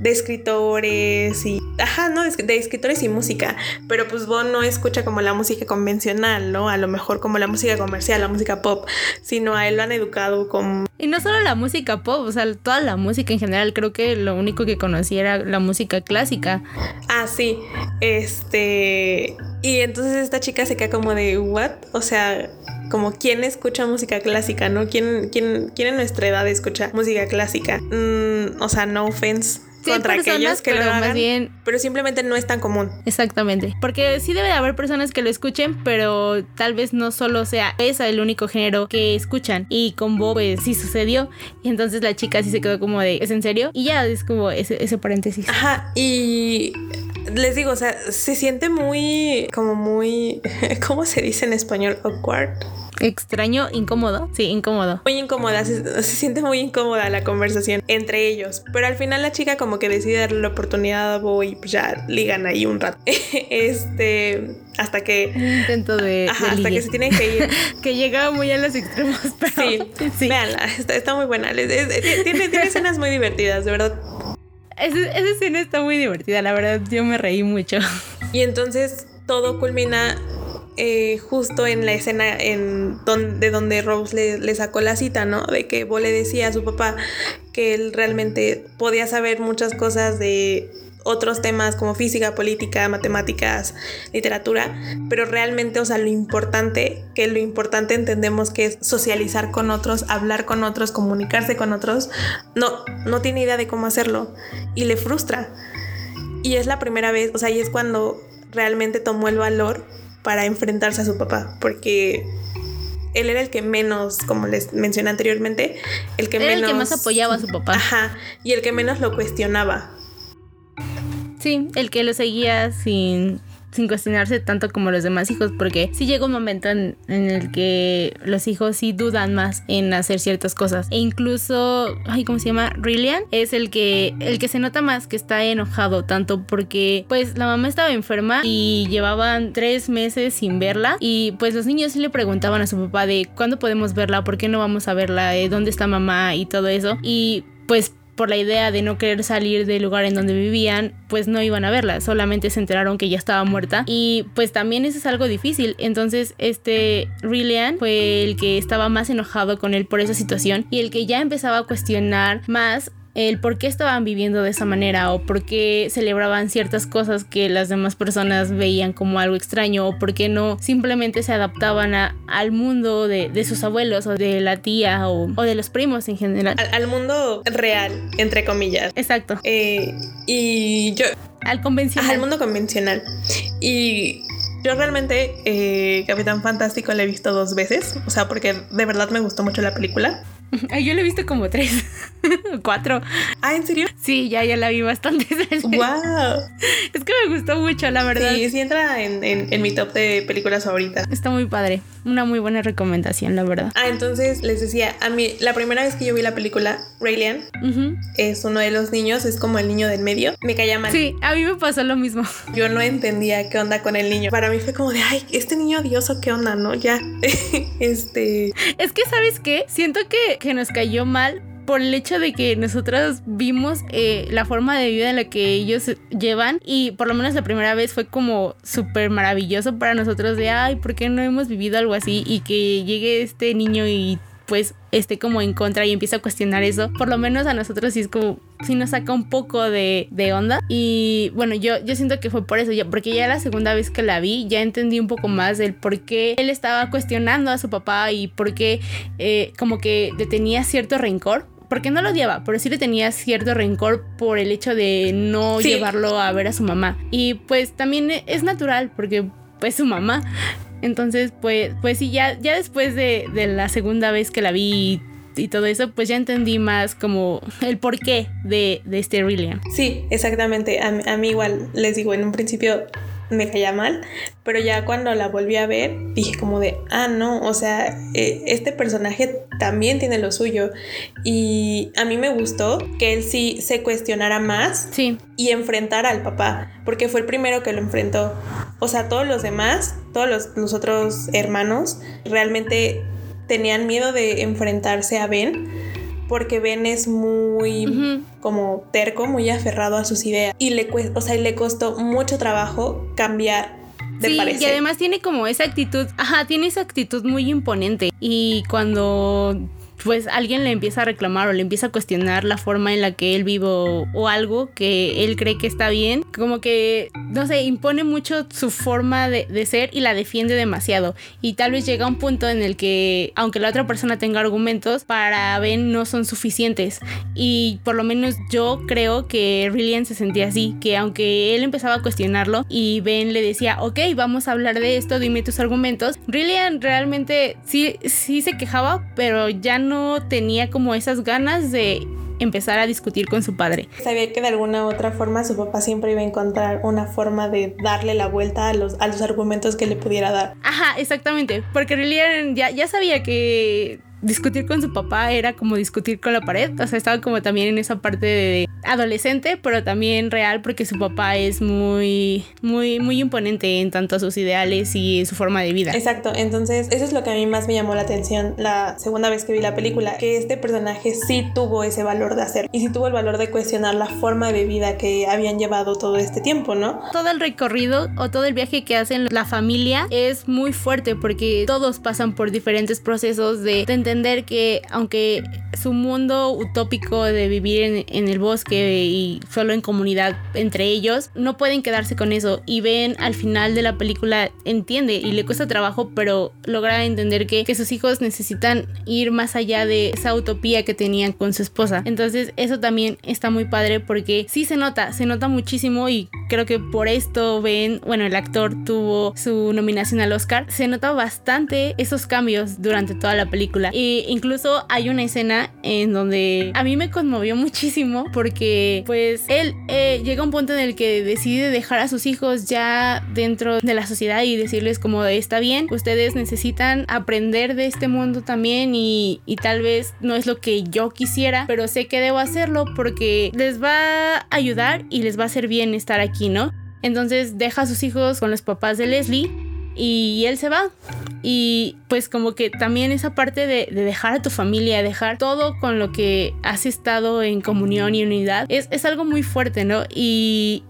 de escritores y, ajá, no, de, escritores y música, pero pues Bon no escucha como la música convencional, ¿no? A lo mejor como la música comercial, la música pop, sino a él lo han educado como... Y no solo la música pop, o sea, toda la música en general, creo que lo único que conocía era la música clásica. Ah, sí, este... Y entonces esta chica se queda como de, ¿what? O sea, como quién escucha música clásica, ¿no? ¿Quién, quién, quién en nuestra edad escucha música clásica? Mm, o sea, no offense contra aquellos que lo hagan, bien... pero simplemente no es tan común. Exactamente, porque sí debe de haber personas que lo escuchen, pero tal vez no solo sea esa el único género que escuchan. Y con Bob pues sí sucedió, y entonces la chica sí se quedó como de, ¿es en serio? Y ya es como ese, ese paréntesis. Ajá, y les digo, o sea, se siente muy, como muy, ¿cómo se dice en español? Awkward. Extraño, incómodo. Sí, incómodo. Muy incómoda, se, siente muy incómoda la conversación entre ellos. Pero al final la chica como que decide darle la oportunidad a Bo y pues ya ligan ahí un rato. este, hasta que... intento de... Ajá, hasta que se tienen que ir. que llega muy a los extremos, pero... Sí, sí. véanla, está, muy buena. tiene, tiene escenas muy divertidas, de verdad esa, escena está muy divertida, la verdad, yo me reí mucho. Y entonces todo culmina eh, justo en la escena en de donde Rose le, sacó la cita, ¿no? De que Bo le decía a su papá que él realmente podía saber muchas cosas de otros temas como física, política, matemáticas, literatura, pero realmente, o sea, lo importante, que lo importante entendemos que es socializar con otros, hablar con otros, comunicarse con otros, no, no tiene idea de cómo hacerlo y le frustra. Y es la primera vez, o sea, y es cuando realmente tomó el valor para enfrentarse a su papá, porque él era el que menos, como les mencioné anteriormente, el que menos... El que más apoyaba a su papá. Ajá, y el que menos lo cuestionaba. Sí, el que lo seguía sin, sin cuestionarse tanto como los demás hijos, porque sí llega un momento en, el que los hijos sí dudan más en hacer ciertas cosas. E incluso, ay, ¿cómo se llama? Rillian es el que, el que se nota más que está enojado, tanto porque pues la mamá estaba enferma y llevaban tres meses sin verla y pues los niños sí le preguntaban a su papá de cuándo podemos verla, por qué no vamos a verla, dónde está mamá y todo eso. Y pues por la idea de no querer salir del lugar en donde vivían, pues no iban a verla, solamente se enteraron que ya estaba muerta y pues también eso es algo difícil. Entonces este Rillian fue el que estaba más enojado con él por esa situación y el que ya empezaba a cuestionar más el por qué estaban viviendo de esa manera o por qué celebraban ciertas cosas que las demás personas veían como algo extraño o por qué no simplemente se adaptaban al mundo de, sus abuelos o de la tía o, de los primos en general. Al, mundo real, entre comillas. Exacto. Eh, y yo... Al convencional. Al mundo convencional. Y yo realmente eh, Capitán Fantástico la he visto dos veces, o sea, porque de verdad me gustó mucho la película. Ay, yo la he visto como tres, cuatro. Ah, ¿en serio? Sí, ya, ya la vi bastante ¡Wow! Es que me gustó mucho, la verdad. Sí, sí entra en, mi top de películas favoritas. Está muy padre. Una muy buena recomendación, la verdad. Ah, entonces les decía, a mí, la primera vez que yo vi la película, Raylian es uno de los niños, es como el niño del medio. Me caía mal. Sí, a mí me pasó lo mismo. Yo no entendía qué onda con el niño. Para mí fue como de, ay, este niño odioso, qué onda, ¿no? Ya. este. Es que, ¿sabes qué? Siento que que nos cayó mal por el hecho de que nosotros vimos eh, la forma de vida en la que ellos llevan y por lo menos la primera vez fue como súper maravilloso para nosotros de, ay, ¿por qué no hemos vivido algo así? Y que llegue este niño y pues esté como en contra y empieza a cuestionar eso, por lo menos a nosotros sí es como, sí nos saca un poco de, onda. Y bueno, yo, yo siento que fue por eso, ya, porque ya la segunda vez que la vi, ya entendí un poco más del por qué él estaba cuestionando a su papá y por qué eh, como que le tenía cierto rencor porque no lo odiaba, pero sí le tenía cierto rencor por el hecho de no llevarlo a ver a su mamá. Y pues también es natural, porque pues su mamá. Entonces, pues, pues sí, ya, ya después de, la segunda vez que la vi y, todo eso, pues ya entendí más como el porqué de, de este Rillian. Sí, exactamente. A, a, mí igual, les digo, en un principio me caía mal, pero ya cuando la volví a ver dije como de, ah, no, o sea, eh, este personaje también tiene lo suyo y a mí me gustó que él sí se cuestionara más sí. y enfrentara al papá, porque fue el primero que lo enfrentó. O sea, todos los demás, todos los, los otros hermanos, realmente tenían miedo de enfrentarse a Ben porque Ben es muy como terco, muy aferrado a sus ideas. Y le, o sea, le costó mucho trabajo cambiar de sí, y además tiene como esa actitud, ajá, tiene esa actitud muy imponente. Y cuando pues alguien le empieza a reclamar o le empieza a cuestionar la forma en la que él vive o, algo que él cree que está bien, como que, no sé, impone mucho su forma de, ser y la defiende demasiado. Y tal vez llega un punto en el que, aunque la otra persona tenga argumentos, para Ben no son suficientes. Y por lo menos yo creo que Rillian se sentía así, que aunque él empezaba a cuestionarlo y Ben le decía, ok, vamos a hablar de esto, dime tus argumentos, Rillian realmente sí, sí se quejaba, pero ya no no tenía como esas ganas de empezar a discutir con su padre. Sabía que de alguna u otra forma su papá siempre iba a encontrar una forma de darle la vuelta a los, a los argumentos que le pudiera dar. Ajá, exactamente, porque Rillian ya, ya sabía que discutir con su papá era como discutir con la pared, o sea, estaba como también en esa parte de adolescente, pero también real porque su papá es muy, muy, muy imponente en tanto a sus ideales y su forma de vida. Exacto, entonces eso es lo que a mí más me llamó la atención la segunda vez que vi la película, que este personaje sí tuvo ese valor de hacer y sí tuvo el valor de cuestionar la forma de vida que habían llevado todo este tiempo, ¿no? Todo el recorrido o todo el viaje que hacen la familia es muy fuerte porque todos pasan por diferentes procesos de, de entender que aunque su mundo utópico de vivir en, el bosque y solo en comunidad entre ellos, no pueden quedarse con eso y ven al final de la película, entiende y le cuesta trabajo, pero logra entender que, que sus hijos necesitan ir más allá de esa utopía que tenían con su esposa. Entonces eso también está muy padre porque sí se nota, se nota muchísimo y creo que por esto ven, bueno, el actor tuvo su nominación al Oscar, se nota bastante esos cambios durante toda la película. E incluso hay una escena en donde a mí me conmovió muchísimo porque pues él eh, llega a un punto en el que decide dejar a sus hijos ya dentro de la sociedad y decirles como está bien, ustedes necesitan aprender de este mundo también y, y tal vez no es lo que yo quisiera, pero sé que debo hacerlo porque les va a ayudar y les va a hacer bien estar aquí, ¿no? Entonces deja a sus hijos con los papás de Leslie y él se va. Y pues como que también esa parte de, dejar a tu familia, dejar todo con lo que has estado en comunión y unidad, es, es algo muy fuerte, ¿no? Y,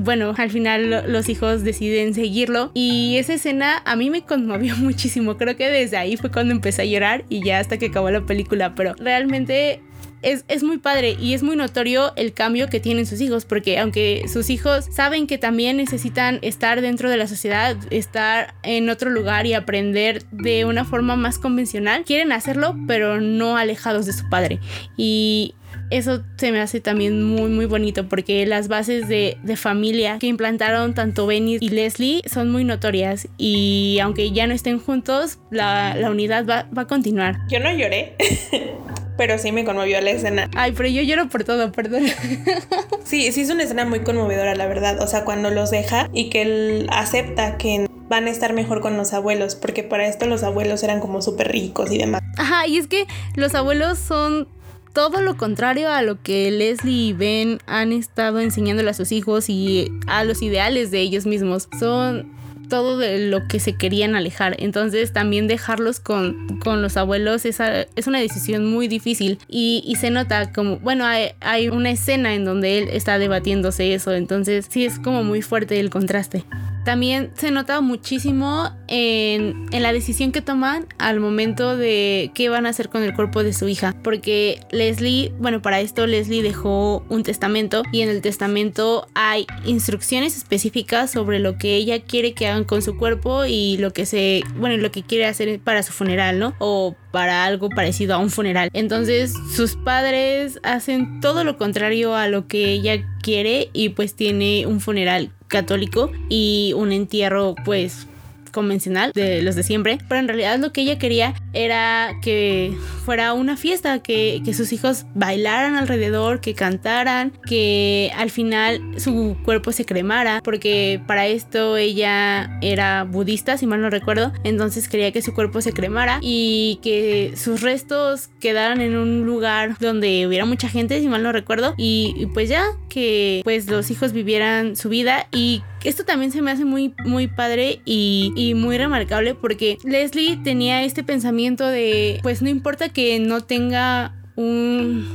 bueno, al final los hijos deciden seguirlo y esa escena a mí me conmovió muchísimo. Creo que desde ahí fue cuando empecé a llorar y ya hasta que acabó la película, pero realmente es, muy padre y es muy notorio el cambio que tienen sus hijos, porque aunque sus hijos saben que también necesitan estar dentro de la sociedad, estar en otro lugar y aprender de una forma más convencional, quieren hacerlo, pero no alejados de su padre. Y eso se me hace también muy muy bonito porque las bases de, familia que implantaron tanto Benny y Leslie son muy notorias y aunque ya no estén juntos, la, unidad va, va, a continuar. Yo no lloré. pero sí me conmovió la escena. Ay, pero yo lloro por todo, perdón. sí, sí es una escena muy conmovedora, la verdad. O sea, cuando los deja y que él acepta que van a estar mejor con los abuelos, porque para esto los abuelos eran como súper ricos y demás. Ajá, y es que los abuelos son todo lo contrario a lo que Leslie y Ben han estado enseñándole a sus hijos y a los ideales de ellos mismos. Son todo de lo que se querían alejar. Entonces también dejarlos con, con los abuelos es, es una decisión muy difícil y, y se nota como, bueno, hay, hay, una escena en donde él está debatiéndose eso, entonces sí es como muy fuerte el contraste. También se nota muchísimo en, la decisión que toman al momento de qué van a hacer con el cuerpo de su hija. Porque Leslie, bueno, para esto Leslie dejó un testamento y en el testamento hay instrucciones específicas sobre lo que ella quiere que hagan con su cuerpo y lo que se, bueno, lo que quiere hacer para su funeral, ¿no? O para algo parecido a un funeral. Entonces sus padres hacen todo lo contrario a lo que ella quiere y pues tiene un funeral católico y un entierro pues convencional de los de siempre, pero en realidad lo que ella quería era que fuera una fiesta, que, que, sus hijos bailaran alrededor, que cantaran, que al final su cuerpo se cremara, porque para esto ella era budista, si mal no recuerdo, entonces quería que su cuerpo se cremara y que sus restos quedaran en un lugar donde hubiera mucha gente, si mal no recuerdo, y, y pues ya que pues los hijos vivieran su vida y esto también se me hace muy, muy padre y, muy remarcable porque Leslie tenía este pensamiento de, pues no importa que no tenga un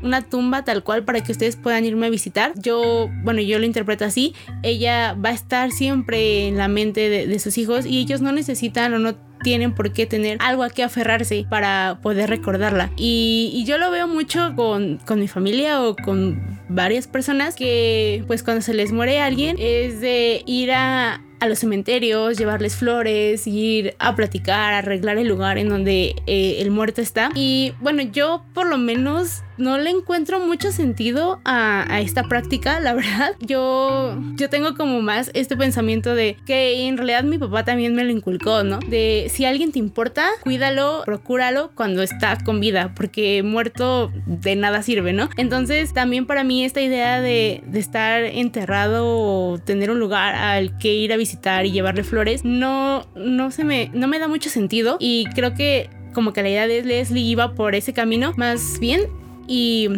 una tumba tal cual para que ustedes puedan irme a visitar. Yo, bueno, yo lo interpreto así. Ella va a estar siempre en la mente de sus hijos y ellos no necesitan o no tienen por qué tener algo a qué aferrarse para poder recordarla. Y, y yo lo veo mucho con, con, mi familia o con varias personas que pues cuando se les muere alguien es de ir a, a los cementerios, llevarles flores, ir a platicar, arreglar el lugar en donde eh, el muerto está. Y bueno, yo por lo menos no le encuentro mucho sentido a, esta práctica, la verdad. Yo, yo tengo como más este pensamiento de que en realidad mi papá también me lo inculcó, ¿no? De si alguien te importa, cuídalo, procúralo cuando está con vida, porque muerto de nada sirve, ¿no? Entonces también para mí esta idea de, estar enterrado o tener un lugar al que ir a visitar y llevarle flores, no, no se me, no me da mucho sentido y creo que como que la idea de Leslie iba por ese camino, más bien y,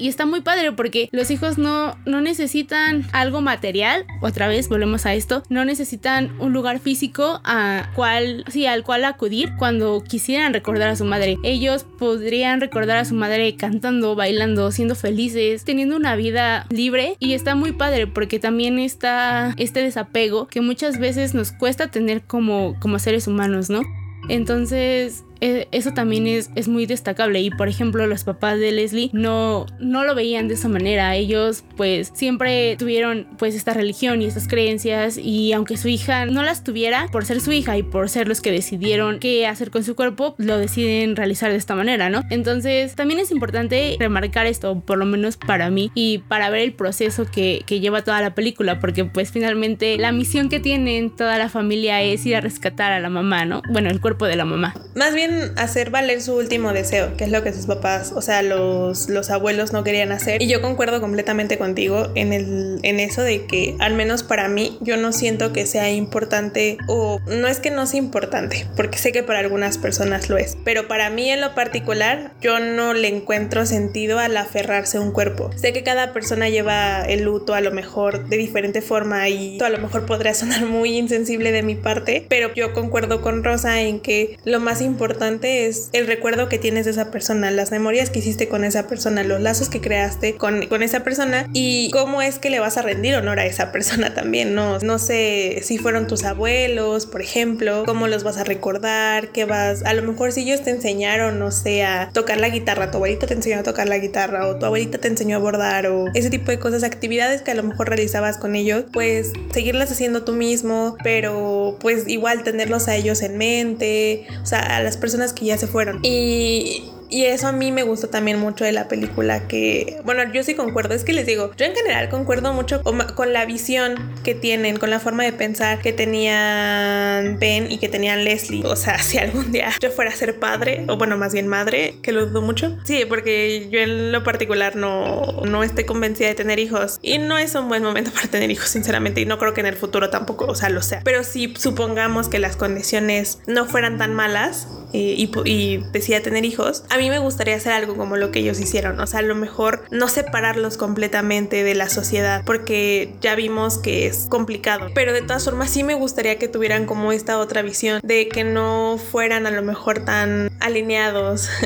está muy padre porque los hijos no, no necesitan algo material, otra vez volvemos a esto, no necesitan un lugar físico a cual, sí, al cual acudir cuando quisieran recordar a su madre. Ellos podrían recordar a su madre cantando, bailando, siendo felices, teniendo una vida libre y está muy padre porque también está este desapego que muchas veces nos cuesta tener como, como seres humanos, ¿no? Entonces, eso también es, es muy destacable y por ejemplo los papás de Leslie no, no lo veían de esa manera, ellos pues siempre tuvieron pues esta religión y estas creencias y aunque su hija no las tuviera por ser su hija y por ser los que decidieron qué hacer con su cuerpo, lo deciden realizar de esta manera, ¿no? Entonces también es importante remarcar esto, por lo menos para mí y para ver el proceso que, que lleva toda la película, porque pues finalmente la misión que tienen toda la familia es ir a rescatar a la mamá, ¿no? Bueno, el cuerpo de la mamá. Más bien hacer valer su último deseo, que es lo que sus papás, o sea, los, los abuelos no querían hacer. Y yo concuerdo completamente contigo en, el, en eso de que, al menos para mí, yo no siento que sea importante, o no es que no sea importante, porque sé que para algunas personas lo es, pero para mí en lo particular, yo no le encuentro sentido al aferrarse a un cuerpo. Sé que cada persona lleva el luto a lo mejor de diferente forma y a lo mejor podría sonar muy insensible de mi parte, pero yo concuerdo con Rosa en que lo más importante es el recuerdo que tienes de esa persona, las memorias que hiciste con esa persona, los lazos que creaste con, con esa persona y cómo es que le vas a rendir honor a esa persona también, ¿no? No sé si fueron tus abuelos, por ejemplo, cómo los vas a recordar, qué vas, a lo mejor si ellos te enseñaron, no sé, a tocar la guitarra, tu abuelita te enseñó a tocar la guitarra o tu abuelita te enseñó a bordar o ese tipo de cosas, actividades que a lo mejor realizabas con ellos, pues seguirlas haciendo tú mismo, pero pues igual tenerlos a ellos en mente, o sea, a las personas que ya se fueron. Y y eso a mí me gustó también mucho de la película que, bueno, yo sí concuerdo, es que les digo, yo en general concuerdo mucho con la visión que tienen, con la forma de pensar que tenían Ben y que tenían Leslie. O sea, si algún día yo fuera a ser padre, o bueno, más bien madre, que lo dudo mucho. Sí, porque yo en lo particular no, no estoy convencida de tener hijos y no es un buen momento para tener hijos, sinceramente, y no creo que en el futuro tampoco, o sea, lo sea. Pero si supongamos que las condiciones no fueran tan malas, y, y, decía tener hijos, a mí me gustaría hacer algo como lo que ellos hicieron. O sea, a lo mejor no separarlos completamente de la sociedad, porque ya vimos que es complicado. Pero de todas formas, sí me gustaría que tuvieran como esta otra visión de que no fueran a lo mejor tan alineados.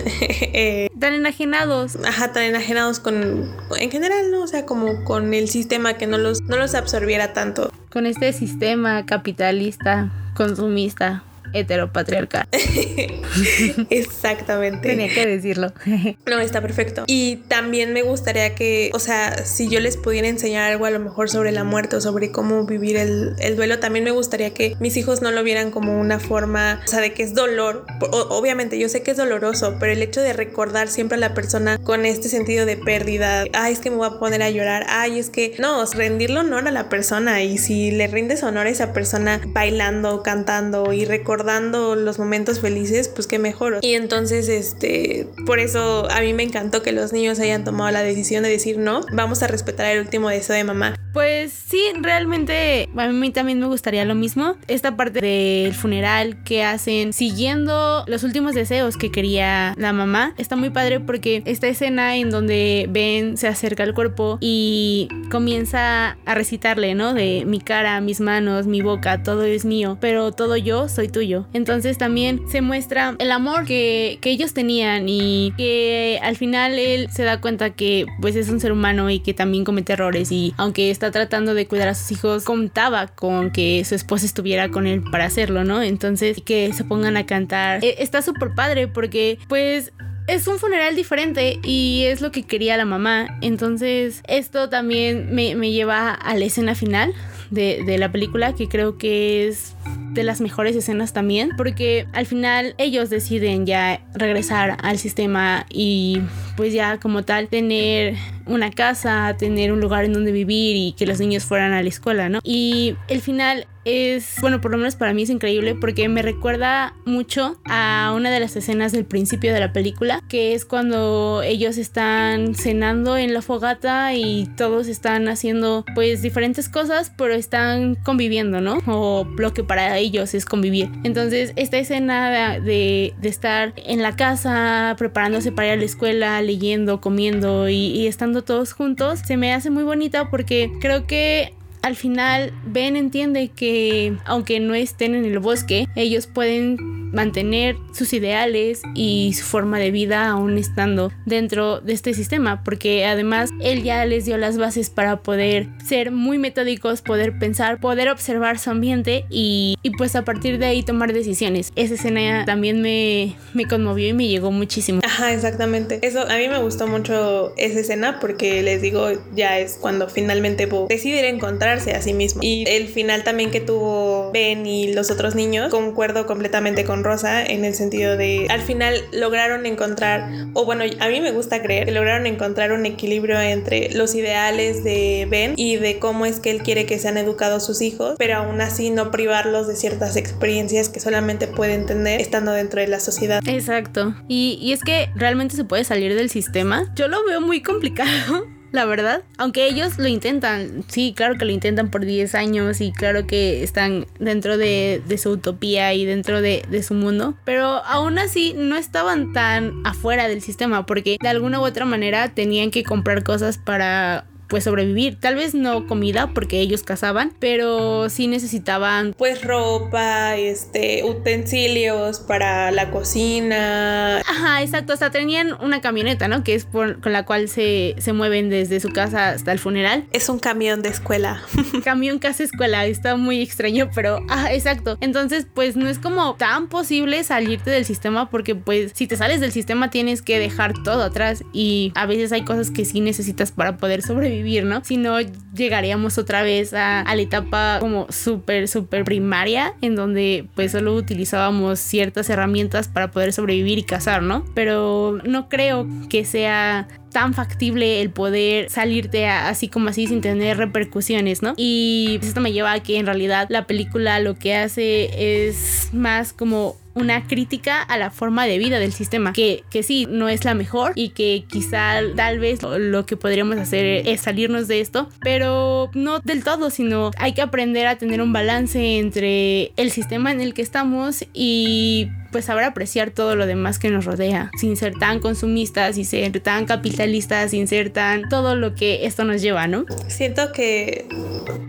Eh, tan enajenados. Ajá, tan enajenados con, en general, ¿no? O sea, como con el sistema que no los, no los absorbiera tanto. Con este sistema capitalista, consumista heteropatriarcal. Exactamente. Tenía que decirlo. no, está perfecto. Y también me gustaría que, o sea, si yo les pudiera enseñar algo a lo mejor sobre la muerte o sobre cómo vivir el, duelo, también me gustaría que mis hijos no lo vieran como una forma, o sea, de que es dolor. obviamente, yo sé que es doloroso, pero el hecho de recordar siempre a la persona con este sentido de pérdida, ay, es que me voy a poner a llorar, ay, es que no, rendirle honor a la persona y si le rindes honor a esa persona bailando, cantando y recordando recordando los momentos felices, pues qué mejor. Y entonces, este, por eso a mí me encantó que los niños hayan tomado la decisión de decir no, vamos a respetar el último deseo de mamá. Pues sí, realmente a mí también me gustaría lo mismo. Esta parte del funeral que hacen siguiendo los últimos deseos que quería la mamá está muy padre porque esta escena en donde Ben se acerca al cuerpo y comienza a recitarle, ¿no? De mi cara, mis manos, mi boca, todo es mío, pero todo yo soy tuyo entonces también se muestra el amor que, ellos tenían y que al final él se da cuenta que pues es un ser humano y que también comete errores y aunque está tratando de cuidar a sus hijos, contaba con que su esposa estuviera con él para hacerlo, ¿no? Entonces que se pongan a cantar. E, está súper padre porque pues es un funeral diferente y es lo que quería la mamá. Entonces, esto también me, me lleva a la escena final de, de, la película, que creo que es de las mejores escenas también, porque al final ellos deciden ya regresar al sistema y pues ya como tal tener una casa, tener un lugar en donde vivir y que los niños fueran a la escuela, ¿no? Y el final es, bueno, por lo menos para mí es increíble porque me recuerda mucho a una de las escenas del principio de la película, que es cuando ellos están cenando en la fogata y todos están haciendo pues diferentes cosas, pero están conviviendo, ¿no? O lo que para ellos es convivir. Entonces, esta escena de, de, estar en la casa, preparándose para ir a la escuela, leyendo, comiendo y, y estando todos juntos, se me hace muy bonita porque creo que al final Ben entiende que aunque no estén en el bosque, ellos pueden mantener sus ideales y su forma de vida aún estando dentro de este sistema, porque además él ya les dio las bases para poder ser muy metódicos, poder pensar, poder observar su ambiente y, y pues a partir de ahí tomar decisiones. Esa escena también me, me conmovió y me llegó muchísimo. Ajá, exactamente. Eso a mí me gustó mucho esa escena porque les digo, ya es cuando finalmente Bo decide a sí mismo. Y el final también que tuvo Ben y los otros niños, concuerdo completamente con Rosa en el sentido de al final lograron encontrar, o bueno, a mí me gusta creer que lograron encontrar un equilibrio entre los ideales de Ben y de cómo es que él quiere que sean educados sus hijos, pero aún así no privarlos de ciertas experiencias que solamente pueden tener estando dentro de la sociedad. Exacto. Y, y es que realmente se puede salir del sistema. Yo lo veo muy complicado la verdad. Aunque ellos lo intentan, sí, claro que lo intentan por 10 años y claro que están dentro de, de su utopía y dentro de, de, su mundo, pero aún así no estaban tan afuera del sistema porque de alguna u otra manera tenían que comprar cosas para pues sobrevivir. Tal vez no comida porque ellos cazaban, pero sí necesitaban pues ropa, este, utensilios para la cocina. Ajá, exacto. Hasta tenían una camioneta, ¿no? Que es por, con la cual se, se mueven desde su casa hasta el funeral. Es un camión de escuela. camión casa escuela. Está muy extraño, pero ajá, exacto. Entonces, pues no es como tan posible salirte del sistema porque pues si te sales del sistema tienes que dejar todo atrás y a veces hay cosas que sí necesitas para poder sobrevivir Si no, llegaríamos otra vez a, la etapa como súper, súper primaria, en donde pues solo utilizábamos ciertas herramientas para poder sobrevivir y cazar, ¿no? Pero no creo que sea tan factible el poder salirte así como así sin tener repercusiones, ¿no? Y esto me lleva a que en realidad la película lo que hace es más como una crítica a la forma de vida del sistema, que, que sí, no es la mejor y que quizá tal vez lo que podríamos hacer es salirnos de esto, pero no del todo, sino hay que aprender a tener un balance entre el sistema en el que estamos y pues saber apreciar todo lo demás que nos rodea, sin ser tan consumistas, sin ser tan capitalistas, sin ser tan todo lo que esto nos lleva, ¿no? Siento que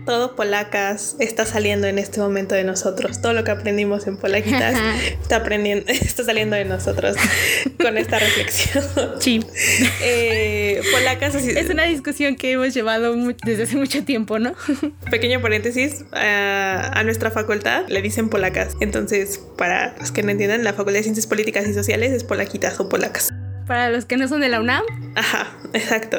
todo polacas está saliendo en este momento de nosotros, todo lo que aprendimos en polaquitas está aprendiendo, está saliendo de nosotros con esta reflexión. Sí. Eh, polacas es una discusión que hemos llevado desde hace mucho tiempo, ¿no? Pequeño paréntesis, a, a nuestra facultad le dicen polacas, entonces para los que no entiendan en la Facultad de Ciencias Políticas y Sociales es polaquitas o polacas. Para los que no son de la UNAM. Ajá, exacto.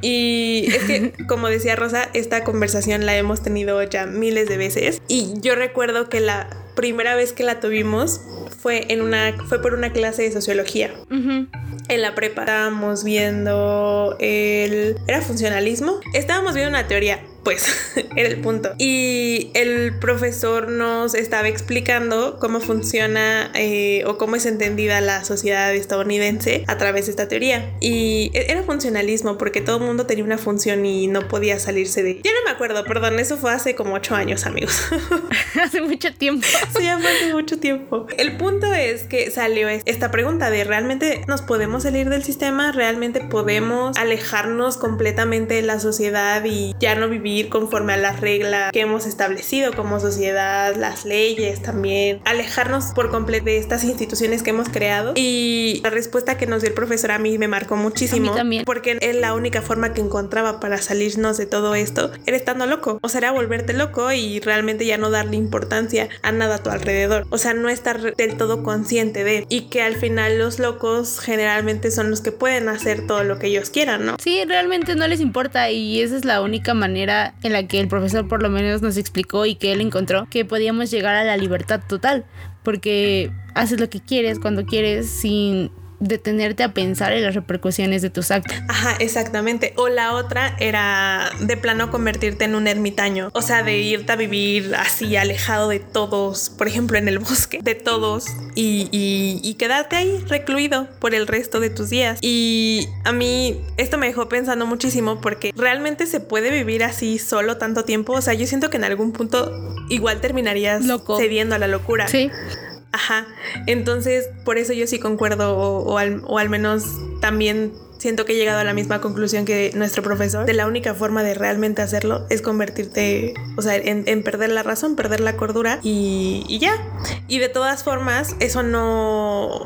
Y es que, como decía Rosa, esta conversación la hemos tenido ya miles de veces. Y yo recuerdo que la primera vez que la tuvimos fue en una fue por una clase de sociología. Uh -huh. En la prepa estábamos viendo el era funcionalismo. Estábamos viendo una teoría pues era el punto. Y el profesor nos estaba explicando cómo funciona eh, o cómo es entendida la sociedad estadounidense a través de esta teoría. Y e, era funcionalismo porque todo el mundo tenía una función y no podía salirse de... Yo no me acuerdo, perdón, eso fue hace como ocho años, amigos. hace mucho tiempo. Sí, hace mucho tiempo. El punto es que salió esta pregunta de realmente nos podemos salir del sistema, realmente podemos alejarnos completamente de la sociedad y ya no vivir conforme a las reglas que hemos establecido como sociedad, las leyes también, alejarnos por completo de estas instituciones que hemos creado. Y la respuesta que nos dio el profesor a mí me marcó muchísimo. también. Porque es la única forma que encontraba para salirnos de todo esto, era estando loco. O sea, era volverte loco y realmente ya no darle importancia a nada a tu alrededor. O sea, no estar del todo consciente de. Y que al final los locos generalmente son los que pueden hacer todo lo que ellos quieran, ¿no? Sí, realmente no les importa y esa es la única manera en la que el profesor por lo menos nos explicó y que él encontró que podíamos llegar a la libertad total, porque haces lo que quieres cuando quieres sin detenerte a pensar en las repercusiones de tus actos. Ajá, exactamente. O la otra era de plano convertirte en un ermitaño, o sea, de irte a vivir así alejado de todos, por ejemplo, en el bosque, de todos y, y, y quedarte ahí recluido por el resto de tus días. Y a mí esto me dejó pensando muchísimo porque realmente se puede vivir así solo tanto tiempo. O sea, yo siento que en algún punto igual terminarías Loco. cediendo a la locura. Sí. Ajá, entonces por eso yo sí concuerdo o, o, al, o al menos también siento que he llegado a la misma conclusión que nuestro profesor, de la única forma de realmente hacerlo es convertirte, o sea, en, perder la razón, perder la cordura y, y ya. Y de todas formas, eso no,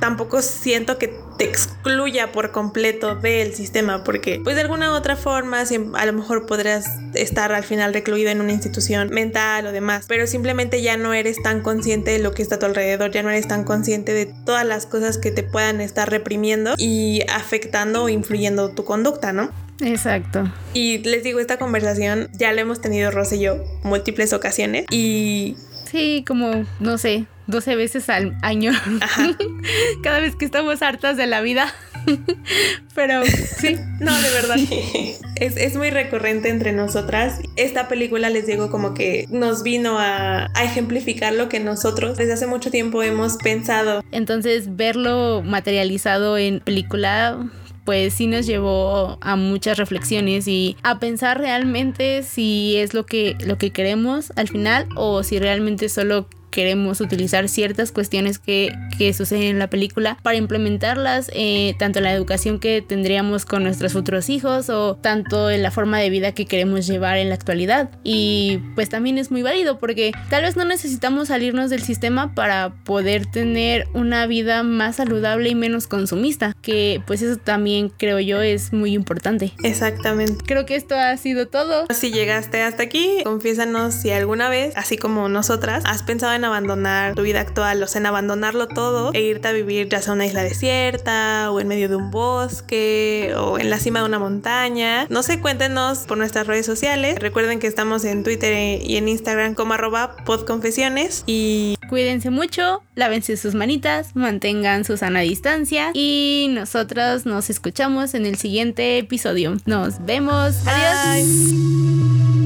tampoco siento que te excluya por completo del sistema, porque pues de alguna u otra forma a lo mejor podrías estar al final recluido en una institución mental o demás, pero simplemente ya no eres tan consciente de lo que está a tu alrededor, ya no eres tan consciente de todas las cosas que te puedan estar reprimiendo y afectando o influyendo tu conducta, ¿no? Exacto. Y les digo, esta conversación ya la hemos tenido Rosa y yo múltiples ocasiones y... Sí, como, no sé, 12 veces al año. Cada vez que estamos hartas de la vida. Pero sí. No, de verdad. es, es, muy recurrente entre nosotras. Esta película, les digo, como que nos vino a, a ejemplificar lo que nosotros desde hace mucho tiempo hemos pensado. Entonces, verlo materializado en película pues sí nos llevó a muchas reflexiones y a pensar realmente si es lo que, lo que queremos al final o si realmente solo queremos utilizar ciertas cuestiones que, que suceden en la película para implementarlas eh, tanto en la educación que tendríamos con nuestros futuros hijos o tanto en la forma de vida que queremos llevar en la actualidad. Y pues también es muy válido porque tal vez no necesitamos salirnos del sistema para poder tener una vida más saludable y menos consumista, que pues eso también creo yo es muy importante. Exactamente. Creo que esto ha sido todo. Si llegaste hasta aquí, confiésanos si alguna vez, así como nosotras, has pensado en abandonar tu vida actual, o sea, en abandonarlo todo e irte a vivir ya sea una isla desierta o en medio de un bosque o en la cima de una montaña. No sé, cuéntenos por nuestras redes sociales. Recuerden que estamos en Twitter y en Instagram como arroba podconfesiones y cuídense mucho, lávense sus manitas, mantengan su sana distancia y nosotros nos escuchamos en el siguiente episodio. Nos vemos. Adiós.